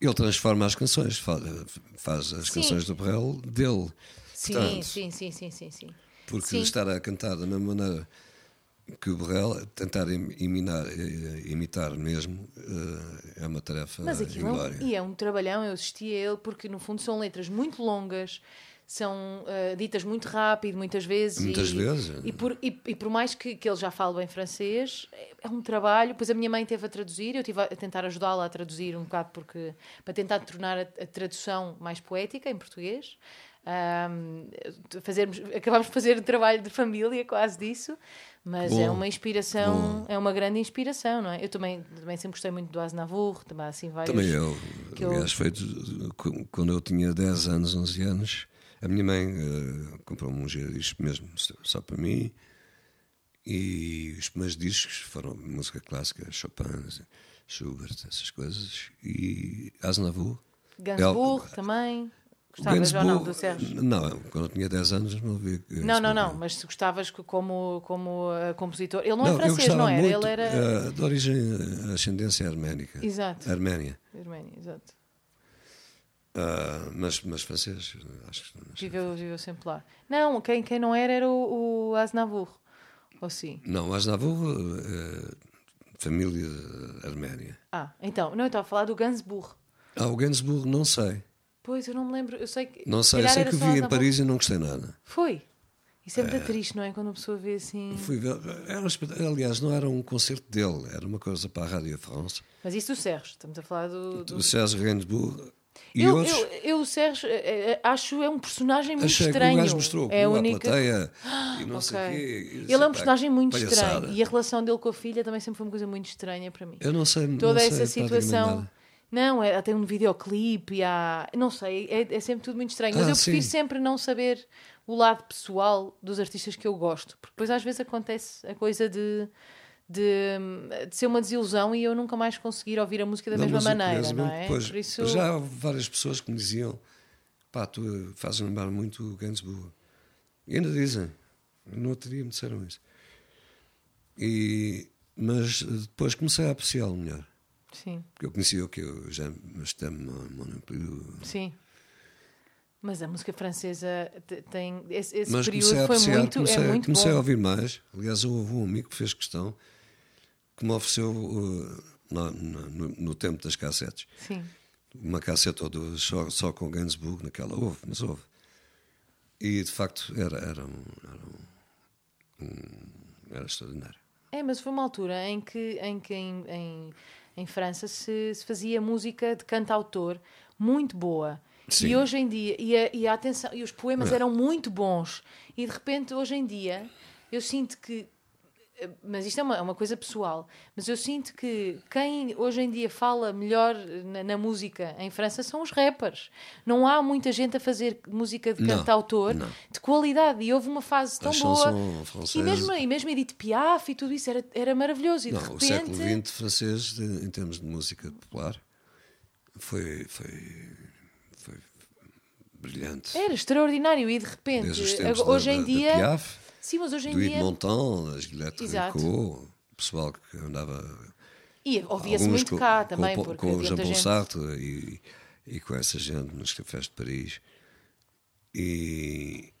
Ele transforma as canções, faz, as Sim. canções do Brel dele. Sim, Portanto, sim, sim, sim, sim, sim. Porque Sim. estar a cantar da mesma maneira que o Borrell, tentar imitar, imitar mesmo, eh, é uma tarefa Mas aquilo é inglória. e é um trabalhão, eu assisti a ele, porque no fundo são letras muito longas, são uh, ditas muito rápido, muitas vezes. Muitas e, vezes. E por, e, e por mais que, que ele já fale bem francês, é um trabalho. Pois a minha mãe teve a traduzir, eu estive a tentar ajudá-la a traduzir um bocado, porque, para tentar tornar a, a tradução mais poética em português. Um, fazermos, acabámos de fazer um trabalho de família quase disso, mas Bom, é uma inspiração, bom. é uma grande inspiração, não é? Eu também, também sempre gostei muito do Aznavour, também assim vários. Também eu. eu- Aliás, foi de- quando eu tinha 10 anos, 11 anos, a minha mãe eh, comprou-me um disco mesmo, só para mim. E os primeiros discos foram música clássica, Chopin, Schubert, essas coisas. E Aznavour. Gainsbourg também. Gostavas ou não do Sérgio? Não, quando eu tinha 10 anos não vi. Não, não, não, mas se gostavas como, como uh, compositor. Ele não, é eu francês, gostava não era? muito, Ele era. eh, de origem, eh, ascendência arménica. Exato. Arménia. Arménia, exato. Ah, mas, mas francês, acho que. Viveu, viveu sempre lá. Não, quem, quem não era era o, o Aznavour. Ou sim? Não, Aznavour, eh, família arménia. Ah, então. Não, eu estava a falar do Gainsbourg. Ah, o Gainsbourg, não sei. Pois, eu não me lembro. Eu sei que. Não se sei, calhar sei que vi em. Paris e não gostei nada. Foi. Isso é muito triste, não é? Quando a pessoa vê assim. Fui ver, era aliás, não era um concerto dele, era uma coisa para a Rádio France. Mas isso do Sérgio. Estamos a falar do. do... O Sérgio Gainsbourg Eu, outros. eu, eu, Sérgio, eh, eh, acho é um personagem muito Achei estranho. que o gajo mostrou é a única... plateia e não Ok. sei quê. Ele é um "Pá, personagem muito palhaçada." estranho e a relação dele com a filha também sempre foi uma coisa muito estranha para mim. Eu não sei Toda não sei essa praticamente situação. Não, é, tem um videoclipe e há. Não sei, é, é sempre tudo muito estranho. Mas Ah, eu prefiro sim. sempre não saber o lado pessoal dos artistas que eu gosto. Porque depois às vezes acontece a coisa de. De, de ser uma desilusão e eu nunca mais conseguir ouvir a música da Não, mesma maneira, curiosamente, não é? Por isso, Já houve várias pessoas que me diziam: pá, tu fazes lembrar muito o Gainsbourg. E ainda dizem, no outro dia me disseram isso. E, mas depois comecei a apreciá-lo melhor. sim. Porque eu conhecia o que eu já Stem Monopoly. Sim. Mas a música francesa te- tem. Esse, esse Mas período foi apreciar, muito, comecei, é muito comecei bom. a ouvir mais. Aliás, houve um amigo que fez questão que me ofereceu uh, no, no- no- tempo das cassetes. Sim. uma cassete ou duas só, só com Gainsbourg naquela, houve, mas houve. E de facto era, era, um, era, um, um- era extraordinário. É, mas foi uma altura em que em, que em, em, em França se, se fazia música de cantautor muito boa. Sim. E hoje em dia, e a, e a atenção, e os poemas É. eram muito bons. E de repente, hoje em dia, eu sinto que. Mas isto é uma, é uma coisa pessoal. Mas eu sinto que quem hoje em dia fala melhor na, na música em França são os rappers. Não há muita gente a fazer música de cantautor não. de qualidade. E houve uma fase tão A boa. E mesmo, e mesmo Edith Piaf e tudo isso era, era maravilhoso. E Não, de o repente. século XX francês, de- em termos de música popular, foi, foi, foi brilhante. Era extraordinário e de repente, agora- hoje da, em dia. Piaf, sim, mas hoje em do dia. Yves Montand. Rico, o pessoal que andava E ouvia-se muito com, cá com, também, com, porque com o havia Jean muita Paul gente. Sartre e, e com essa gente nos cafés de Paris. E,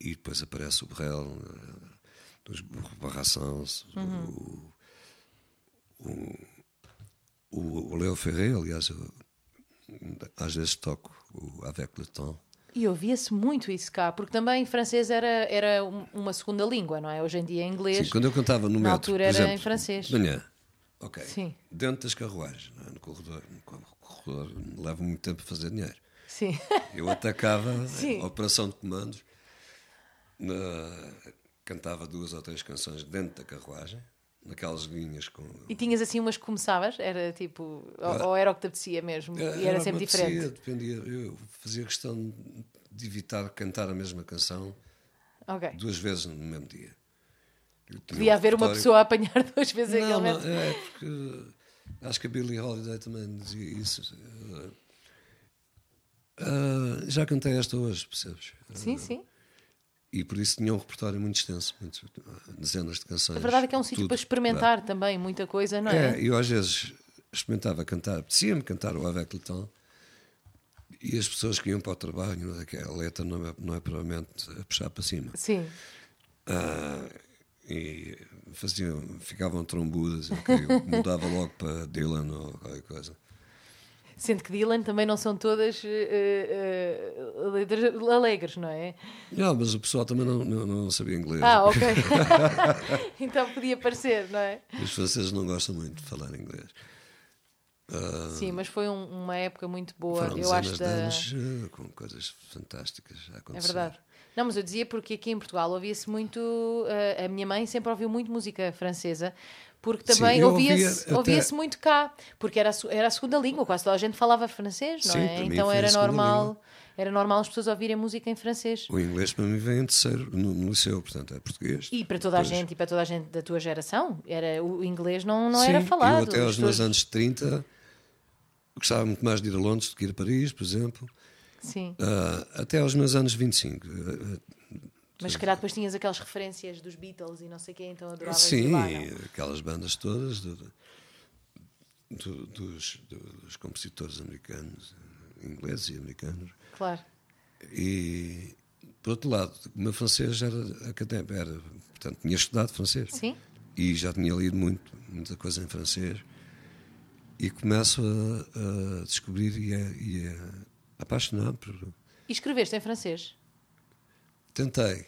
e depois aparece o Brel, eh, dos Barraçons, Uhum. o, o, o Leo Ferré, aliás, eu, às vezes toco o Avec le Temps. E ouvia-se muito isso cá, porque também francês era, era um- uma segunda língua, não é? Hoje em dia é inglês. Sim, quando eu cantava no na metro, altura era exemplo, em francês. de manhã, ok, Sim. dentro das carruagens, não é? no corredor, no corredor leva muito tempo a fazer dinheiro. Sim. Eu atacava Sim. a operação de comandos, na- cantava duas ou três canções dentro da carruagem, naquelas linhas com. E tinhas assim umas que começavas? Era tipo. Ou, ou era o que te apetecia mesmo? E era, sempre poesia, diferente. Dependia, eu fazia questão de evitar cantar a mesma canção Ok. duas vezes no mesmo dia. Devia um haver uma pessoa a apanhar duas vezes Não, aquele não, é porque acho que a Billie Holiday também dizia isso. Ah, já cantei esta hoje, percebes? Sim, sim. E por isso tinha um repertório muito extenso, muito, dezenas de canções. A verdade é que é um sítio para experimentar também muita coisa, não é? É, eu às vezes experimentava cantar, apetecia-me cantar o Avec le Temps e as pessoas que iam para o trabalho, não é, que a letra não é, não é provavelmente a puxar para cima. Sim. Ah, e faziam, ficavam trombudas, eu, eu mudava logo para Dylan ou qualquer coisa. Sendo que Dylan também não são todas eh, letras alegres, não é? Não, mas o pessoal também não, não, não sabia inglês. Ah, ok. então podia parecer, não é? Os franceses não gostam muito de falar inglês. Sim, mas foi um- uma época muito boa, eu acho. Da... de anos eh, com coisas fantásticas a É acontecer. verdade. Não, mas eu dizia porque aqui em Portugal ouvia-se muito. eh, a minha mãe sempre ouviu muito música francesa, porque também ouvia-se ouvia até- muito cá, porque era a, era a segunda língua, quase toda a gente falava francês, não Sim, é? Então a era normal, língua. era normal as pessoas ouvirem música em francês. O inglês para mim vem em terceiro no, no liceu, portanto é português. E para toda a Depois- gente e para toda a gente da tua geração, era, o inglês não, não Sim, era falado. Eu até aos meus pessoas- anos 30 gostava muito mais de ir a Londres do que ir a Paris, por exemplo. Sim. Ah, até aos meus anos 25. ah, Mas se calhar depois tinhas aquelas referências dos Beatles e não sei quem, então ah, adoravas sim, lá, aquelas bandas todas do- do- dos, dos compositores americanos, ingleses e americanos. Claro. E, por outro lado, o meu francês era académico, era, portanto, tinha estudado francês. Sim? E já tinha lido muito, muita coisa em francês. E começo a, a descobrir e a, e a apaixonar por. E escreveste em francês? Tentei,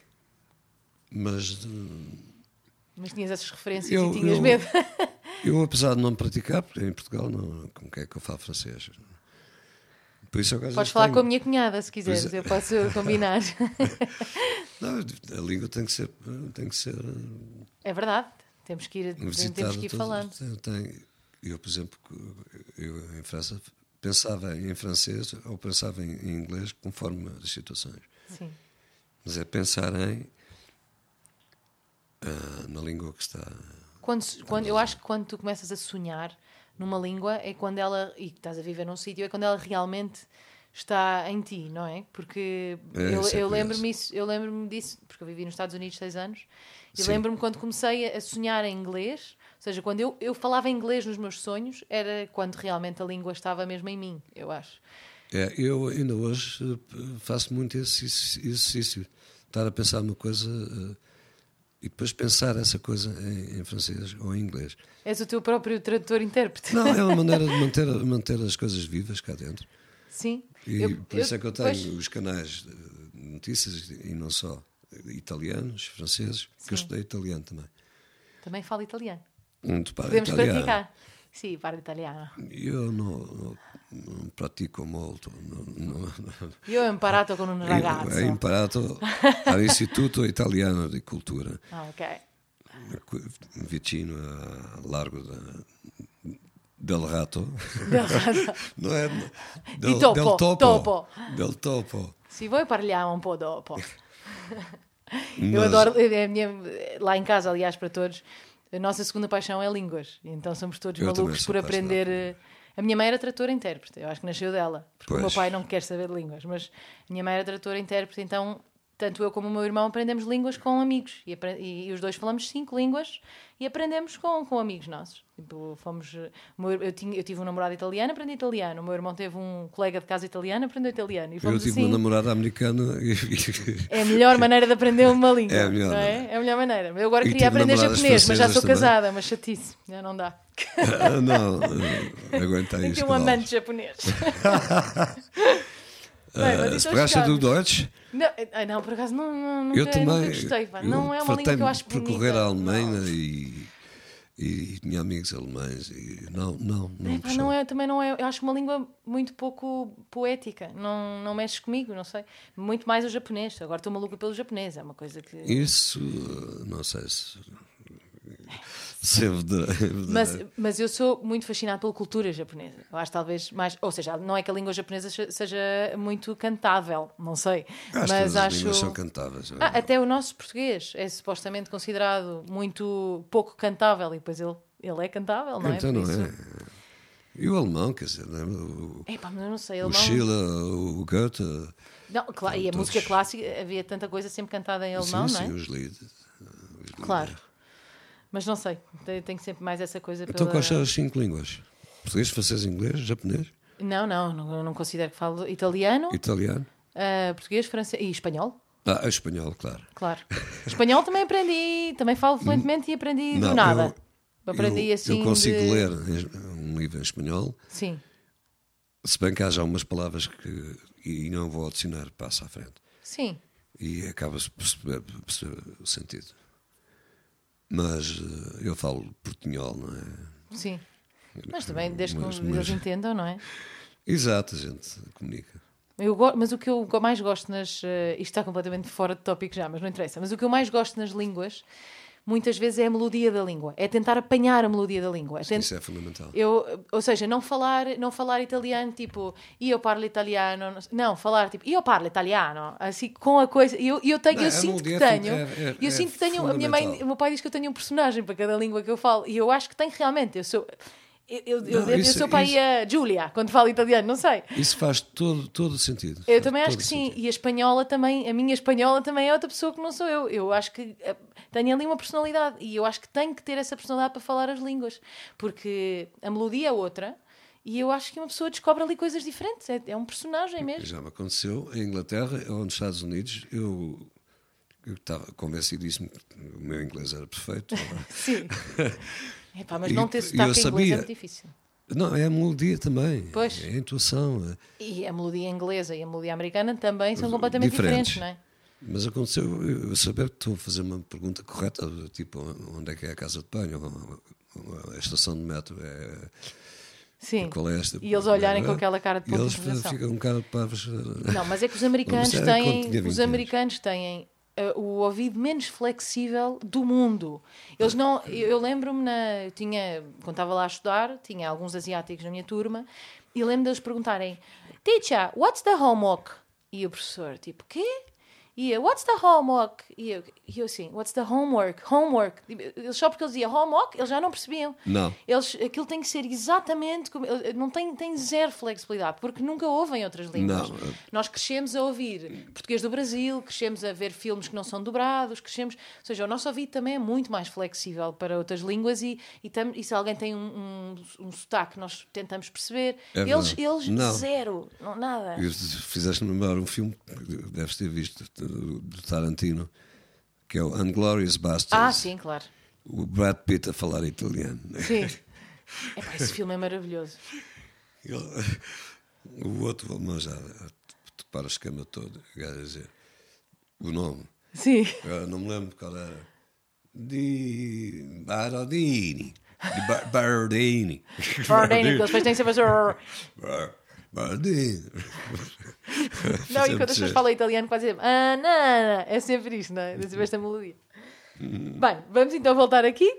mas hum, Mas tinhas essas referências Eu- e tinhas eu- medo. eu, apesar de não praticar, porque em Portugal, não, como é que eu falo francês? Por isso Podes falar tenho- com a minha cunhada se quiseres, eu posso combinar. Não, a língua tem que ser, tem que ser hum, É verdade, temos que ir, temos que ir falando. tem- tem- eu, por exemplo, eu em França pensava em francês ou pensava em, em inglês conforme as situações. Sim. Mas é pensar em ah, na língua que está. Quando, quando, eu acho que quando tu começas a sonhar numa língua é quando ela, e estás a viver num sítio, é quando ela realmente está em ti, não é? Porque É, eu, é eu lembro-me isso, eu lembro-me disso, porque eu vivi nos Estados Unidos seis anos, e lembro-me quando comecei a sonhar em inglês, seja, quando eu, eu falava inglês nos meus sonhos, era quando realmente a língua estava mesmo em mim, eu acho. É, eu ainda hoje eh, faço muito esse exercício. Estar a pensar uma coisa eh, e depois pensar essa coisa em, em francês ou em inglês. És o teu próprio tradutor-intérprete. Não, é uma maneira de manter, manter as coisas vivas cá dentro. Sim. E Eu- por isso eu- é que eu tenho pois, os canais de notícias e não só italianos, franceses, que eu Sim. estudei italiano também. também falo italiano. Muito para Podemos italiano. praticar. Sim, parlo italiano. Eu não, não, não pratico molto. Não, Io ho imparato con un ragazzo. Ho imparato all'Istituto Italiano di Cultura, Ah, ok. vicino a Largo da- del Rato. No, è- del, Di topo, del topo. topo. Del topo. Se voi parliamo un po' dopo. Eu Mas- adoro, é a minha, lá em casa, aliás, para todos, a nossa segunda paixão é línguas. Então somos todos Eu malucos por aprender. eh, A minha mãe era tratora intérprete, eu acho que nasceu dela, porque o meu Pois. pai não quer saber de línguas, mas a minha mãe era tratora intérprete, então tanto eu como o meu irmão aprendemos línguas com amigos e, e- e os dois falamos cinco línguas e aprendemos com, com amigos nossos. Tipo, fomos, meu- eu, tinha, eu tive um namorado italiano, aprendi italiano. O meu irmão teve um colega de casa italiano, aprendeu italiano. E Eu tive assim. uma namorada americana e, É a melhor maneira de aprender uma língua. É a melhor é? É a melhor maneira. Eu agora E queria aprender japonês, mas já sou casada, mas chatice. Já não dá. Ah, não, eh, aguenta isso. ter um amante japonês. Bem, mas então do. Deutsch? Não, ah, não, por acaso não, não, nunca, Eu também. nunca gostei. pá. Não é uma língua que eu acho bonita. percorrer a Alemanha Não. e, e tinha amigos alemães e não, não, não. Gostei. não é, também não é. Eu acho uma língua muito pouco poética. Não, não mexe comigo, não sei. Muito mais o japonês. Agora estou maluca pelo japonês. É uma coisa que. Isso, eh, não sei se. Mas, mas eu sou muito fascinado pela cultura japonesa. Eu acho talvez mais. Ou seja, não é que a língua japonesa se- seja muito cantável, não sei. Acho mas todas as acho. línguas são cantáveis. Ah, até o nosso português é supostamente considerado muito pouco cantável e depois ele, ele é cantável, não é? então Por não isso- é. E o alemão, quer dizer, não é? o, Epá, eu não sei. o Alemão... Schiller, o Goethe. Não, claro, e a Todos. música clássica, havia tanta coisa sempre cantada em alemão, sim, não é? sim, os Lied. Claro. Mas não sei, tem sempre mais essa coisa Então pela... quais são as cinco línguas? Português, francês, inglês, japonês, Não, não, não, não considero que falo italiano, italiano? ah, português, francês e espanhol. Ah, espanhol, claro. Claro. Espanhol também aprendi, também falo fluentemente e aprendi do Não, nada. eu- aprendi eu, assim. Eu consigo de- ler um livro em espanhol, Sim, se bem que há já umas palavras que e não vou adicionar, passo à frente. sim. E acaba-se por perceber, por perceber o sentido. Mas eh, eu falo portunhol, não é? Sim. Mas também, desde que Mas- eles mas- entendam, não é? Exato, a gente comunica. Eu mas o que eu mais gosto nas. eh, isto está completamente fora de tópico já, mas não interessa. Mas o que eu mais gosto nas línguas, muitas vezes, é a melodia da língua. É tentar apanhar a melodia da língua. É tent- Isso é fundamental. Eu, ou seja, não falar, não falar italiano tipo io parlo italiano, não- falar tipo io parlo italiano, assim com a coisa. Eu, eu tenho, Não, eu sinto que é tenho, é- é- eu é sinto que tenho, a minha mãe, o meu pai diz que eu tenho um personagem para cada língua que eu falo e eu acho que tenho realmente. Eu sou, eu, eu, eu, Não, eu isso- sou para a Giulia quando falo italiano, não sei. Isso faz todo, todo o sentido. Eu também acho que sim. sentido. E a espanhola também, a minha espanhola também é outra pessoa que não sou eu. Eu acho que eh, tenho ali uma personalidade e eu acho que tenho que ter essa personalidade para falar as línguas, porque a melodia é outra e eu acho que uma pessoa descobre ali coisas diferentes. É, é um personagem mesmo. Já me aconteceu em Inglaterra ou nos Estados Unidos. Eu, eu estava convencidíssimo que o meu inglês era perfeito. Sim. Epá, mas não ter sotaque em inglês é sabia. muito difícil. Não, é a melodia também. Pois. É a intuação. é- E a melodia inglesa e a melodia americana também são completamente Diferentes. diferentes, não é? Mas aconteceu eu saber que estou a fazer uma pergunta correta, tipo onde é que é a casa de banho, a estação de metro, é, Sim. qual é esta? E eles olharem com é? aquela cara de E pouca eles ficam um bocado parvos. Não, mas é que os americanos era quando têm, tinha 20 os anos. americanos têm eh, o ouvido menos flexível do mundo. Eles não, eu, eu lembro-me na, eu tinha, quando estava lá a estudar, tinha alguns asiáticos na minha turma e lembro deles perguntarem: "Teacher, what's the homework?" E o professor, tipo, "Quê?" E eu, what's the homework? E eu, e eu assim, what's the homework? Homework. Eles, só porque eles diziam homework, eles já não percebiam. Não. Eles, aquilo tem que ser exatamente como. eh, Não tem, tem zero flexibilidade, porque nunca ouvem outras línguas. Não. Nós crescemos a ouvir português do Brasil, crescemos a ver filmes que não são dobrados, crescemos. Ou seja, o nosso ouvido também é muito mais flexível para outras línguas e, e, tam, e se alguém tem um, um, um sotaque, nós tentamos perceber. É eles, eles Não. zero, não, nada. Fizeste-me lembrar um filme que deves ter visto do Tarantino, que é o Unglorious Bastards. Ah, sim, claro. O Brad Pitt a falar italiano. Sim. Epá, esse filme é maravilhoso. Ele- o outro alemão já topar a esquema todo, o a dizer o nome. Sim. Eu não me lembro qual era. Di Barodini. Di Ba- Barodini. Bardini, que eles depois têm sempre a fazer. Barodini. Não, e quando as pessoas falam italiano, quase dizem ah, não. É sempre isto, não é? Sempre esta melodia. Bem, vamos então voltar aqui.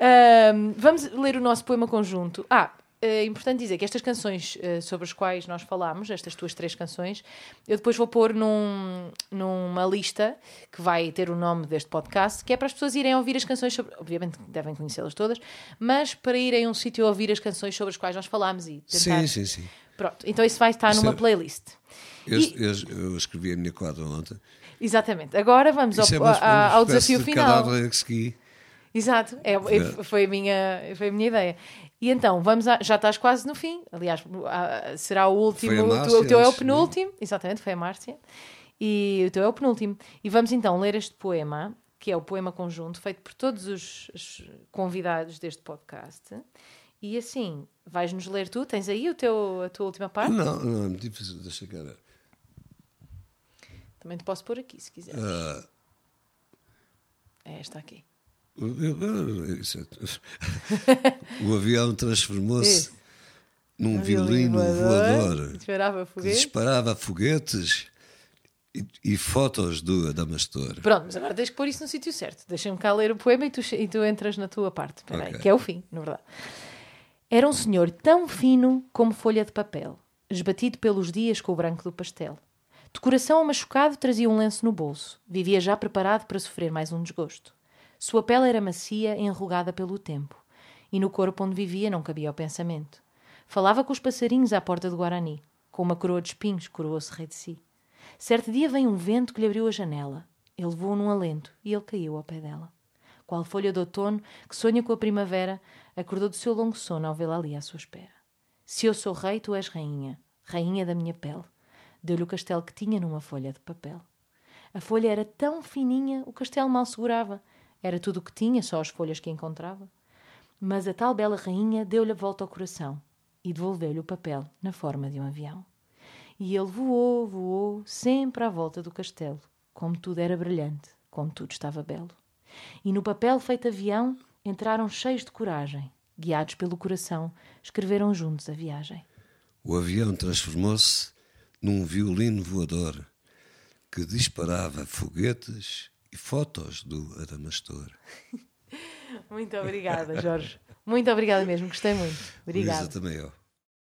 Ahm, vamos ler o nosso poema conjunto. Ah, é importante dizer que estas canções uh, sobre as quais nós falámos, estas tuas três canções, eu depois vou pôr num, numa lista que vai ter o nome deste podcast, que é para as pessoas irem ouvir as canções sobre. Obviamente devem conhecê-las todas, mas para irem a um sítio ouvir as canções sobre as quais nós falámos e tentar. Sim, sim, sim. Pronto, então isso vai estar numa é... playlist. Eu, e... eu, eu, escrevi a minha quadra ontem. Exatamente. Agora vamos ao, é ao desafio de final. Que Exato, é, é, foi, a minha, foi a minha ideia. E então, vamos a, já estás quase no fim. Aliás, será o último. Márcia, o, teu é o penúltimo. Exatamente, foi a Márcia. E o teu é o penúltimo. E vamos então ler este poema, que é o poema conjunto, feito por todos os, os convidados deste podcast. E assim, vais-nos ler tu? Tens aí o teu, a tua última parte? Não, não, é muito difícil. Deixa cá. Também te posso pôr aqui, se quiseres. Uh... É esta aqui. O avião transformou-se num um violino voador, voador disparava foguetes, disparava foguetes e, e, fotos do Adamastor. Pronto, mas agora tens que pôr isso no sítio certo. Deixa-me cá ler o poema e tu, e tu entras na tua parte. okay. que é o fim, na verdade. Era um senhor tão fino como folha de papel, esbatido pelos dias com o branco do pastel. De coração machucado, trazia um lenço no bolso. Vivia já preparado para sofrer mais um desgosto. Sua pele era macia, enrugada pelo tempo, e no corpo onde vivia não cabia o pensamento. Falava com os passarinhos à porta do Guarani. Com uma coroa de espinhos, coroou-se rei de si. Certo dia veio um vento que lhe abriu a janela. Ele voou num alento e ele caiu ao pé dela. Qual folha de outono que sonha com a primavera, acordou do seu longo sono ao vê-la ali à sua espera. Se eu sou rei, tu és rainha, rainha da minha pele. Deu-lhe o castelo que tinha numa folha de papel. A folha era tão fininha, o castelo mal segurava. Era tudo o que tinha, só as folhas que encontrava. Mas a tal bela rainha deu-lhe a volta ao coração e devolveu-lhe o papel na forma de um avião. E ele voou, voou, sempre à volta do castelo, como tudo era brilhante, como tudo estava belo. E no papel feito avião entraram cheios de coragem, guiados pelo coração, escreveram juntos a viagem. O avião transformou-se num violino voador que disparava foguetes e fotos do Adamastor. muito obrigada, Jorge. Muito obrigada mesmo, gostei muito. Obrigada. também eu.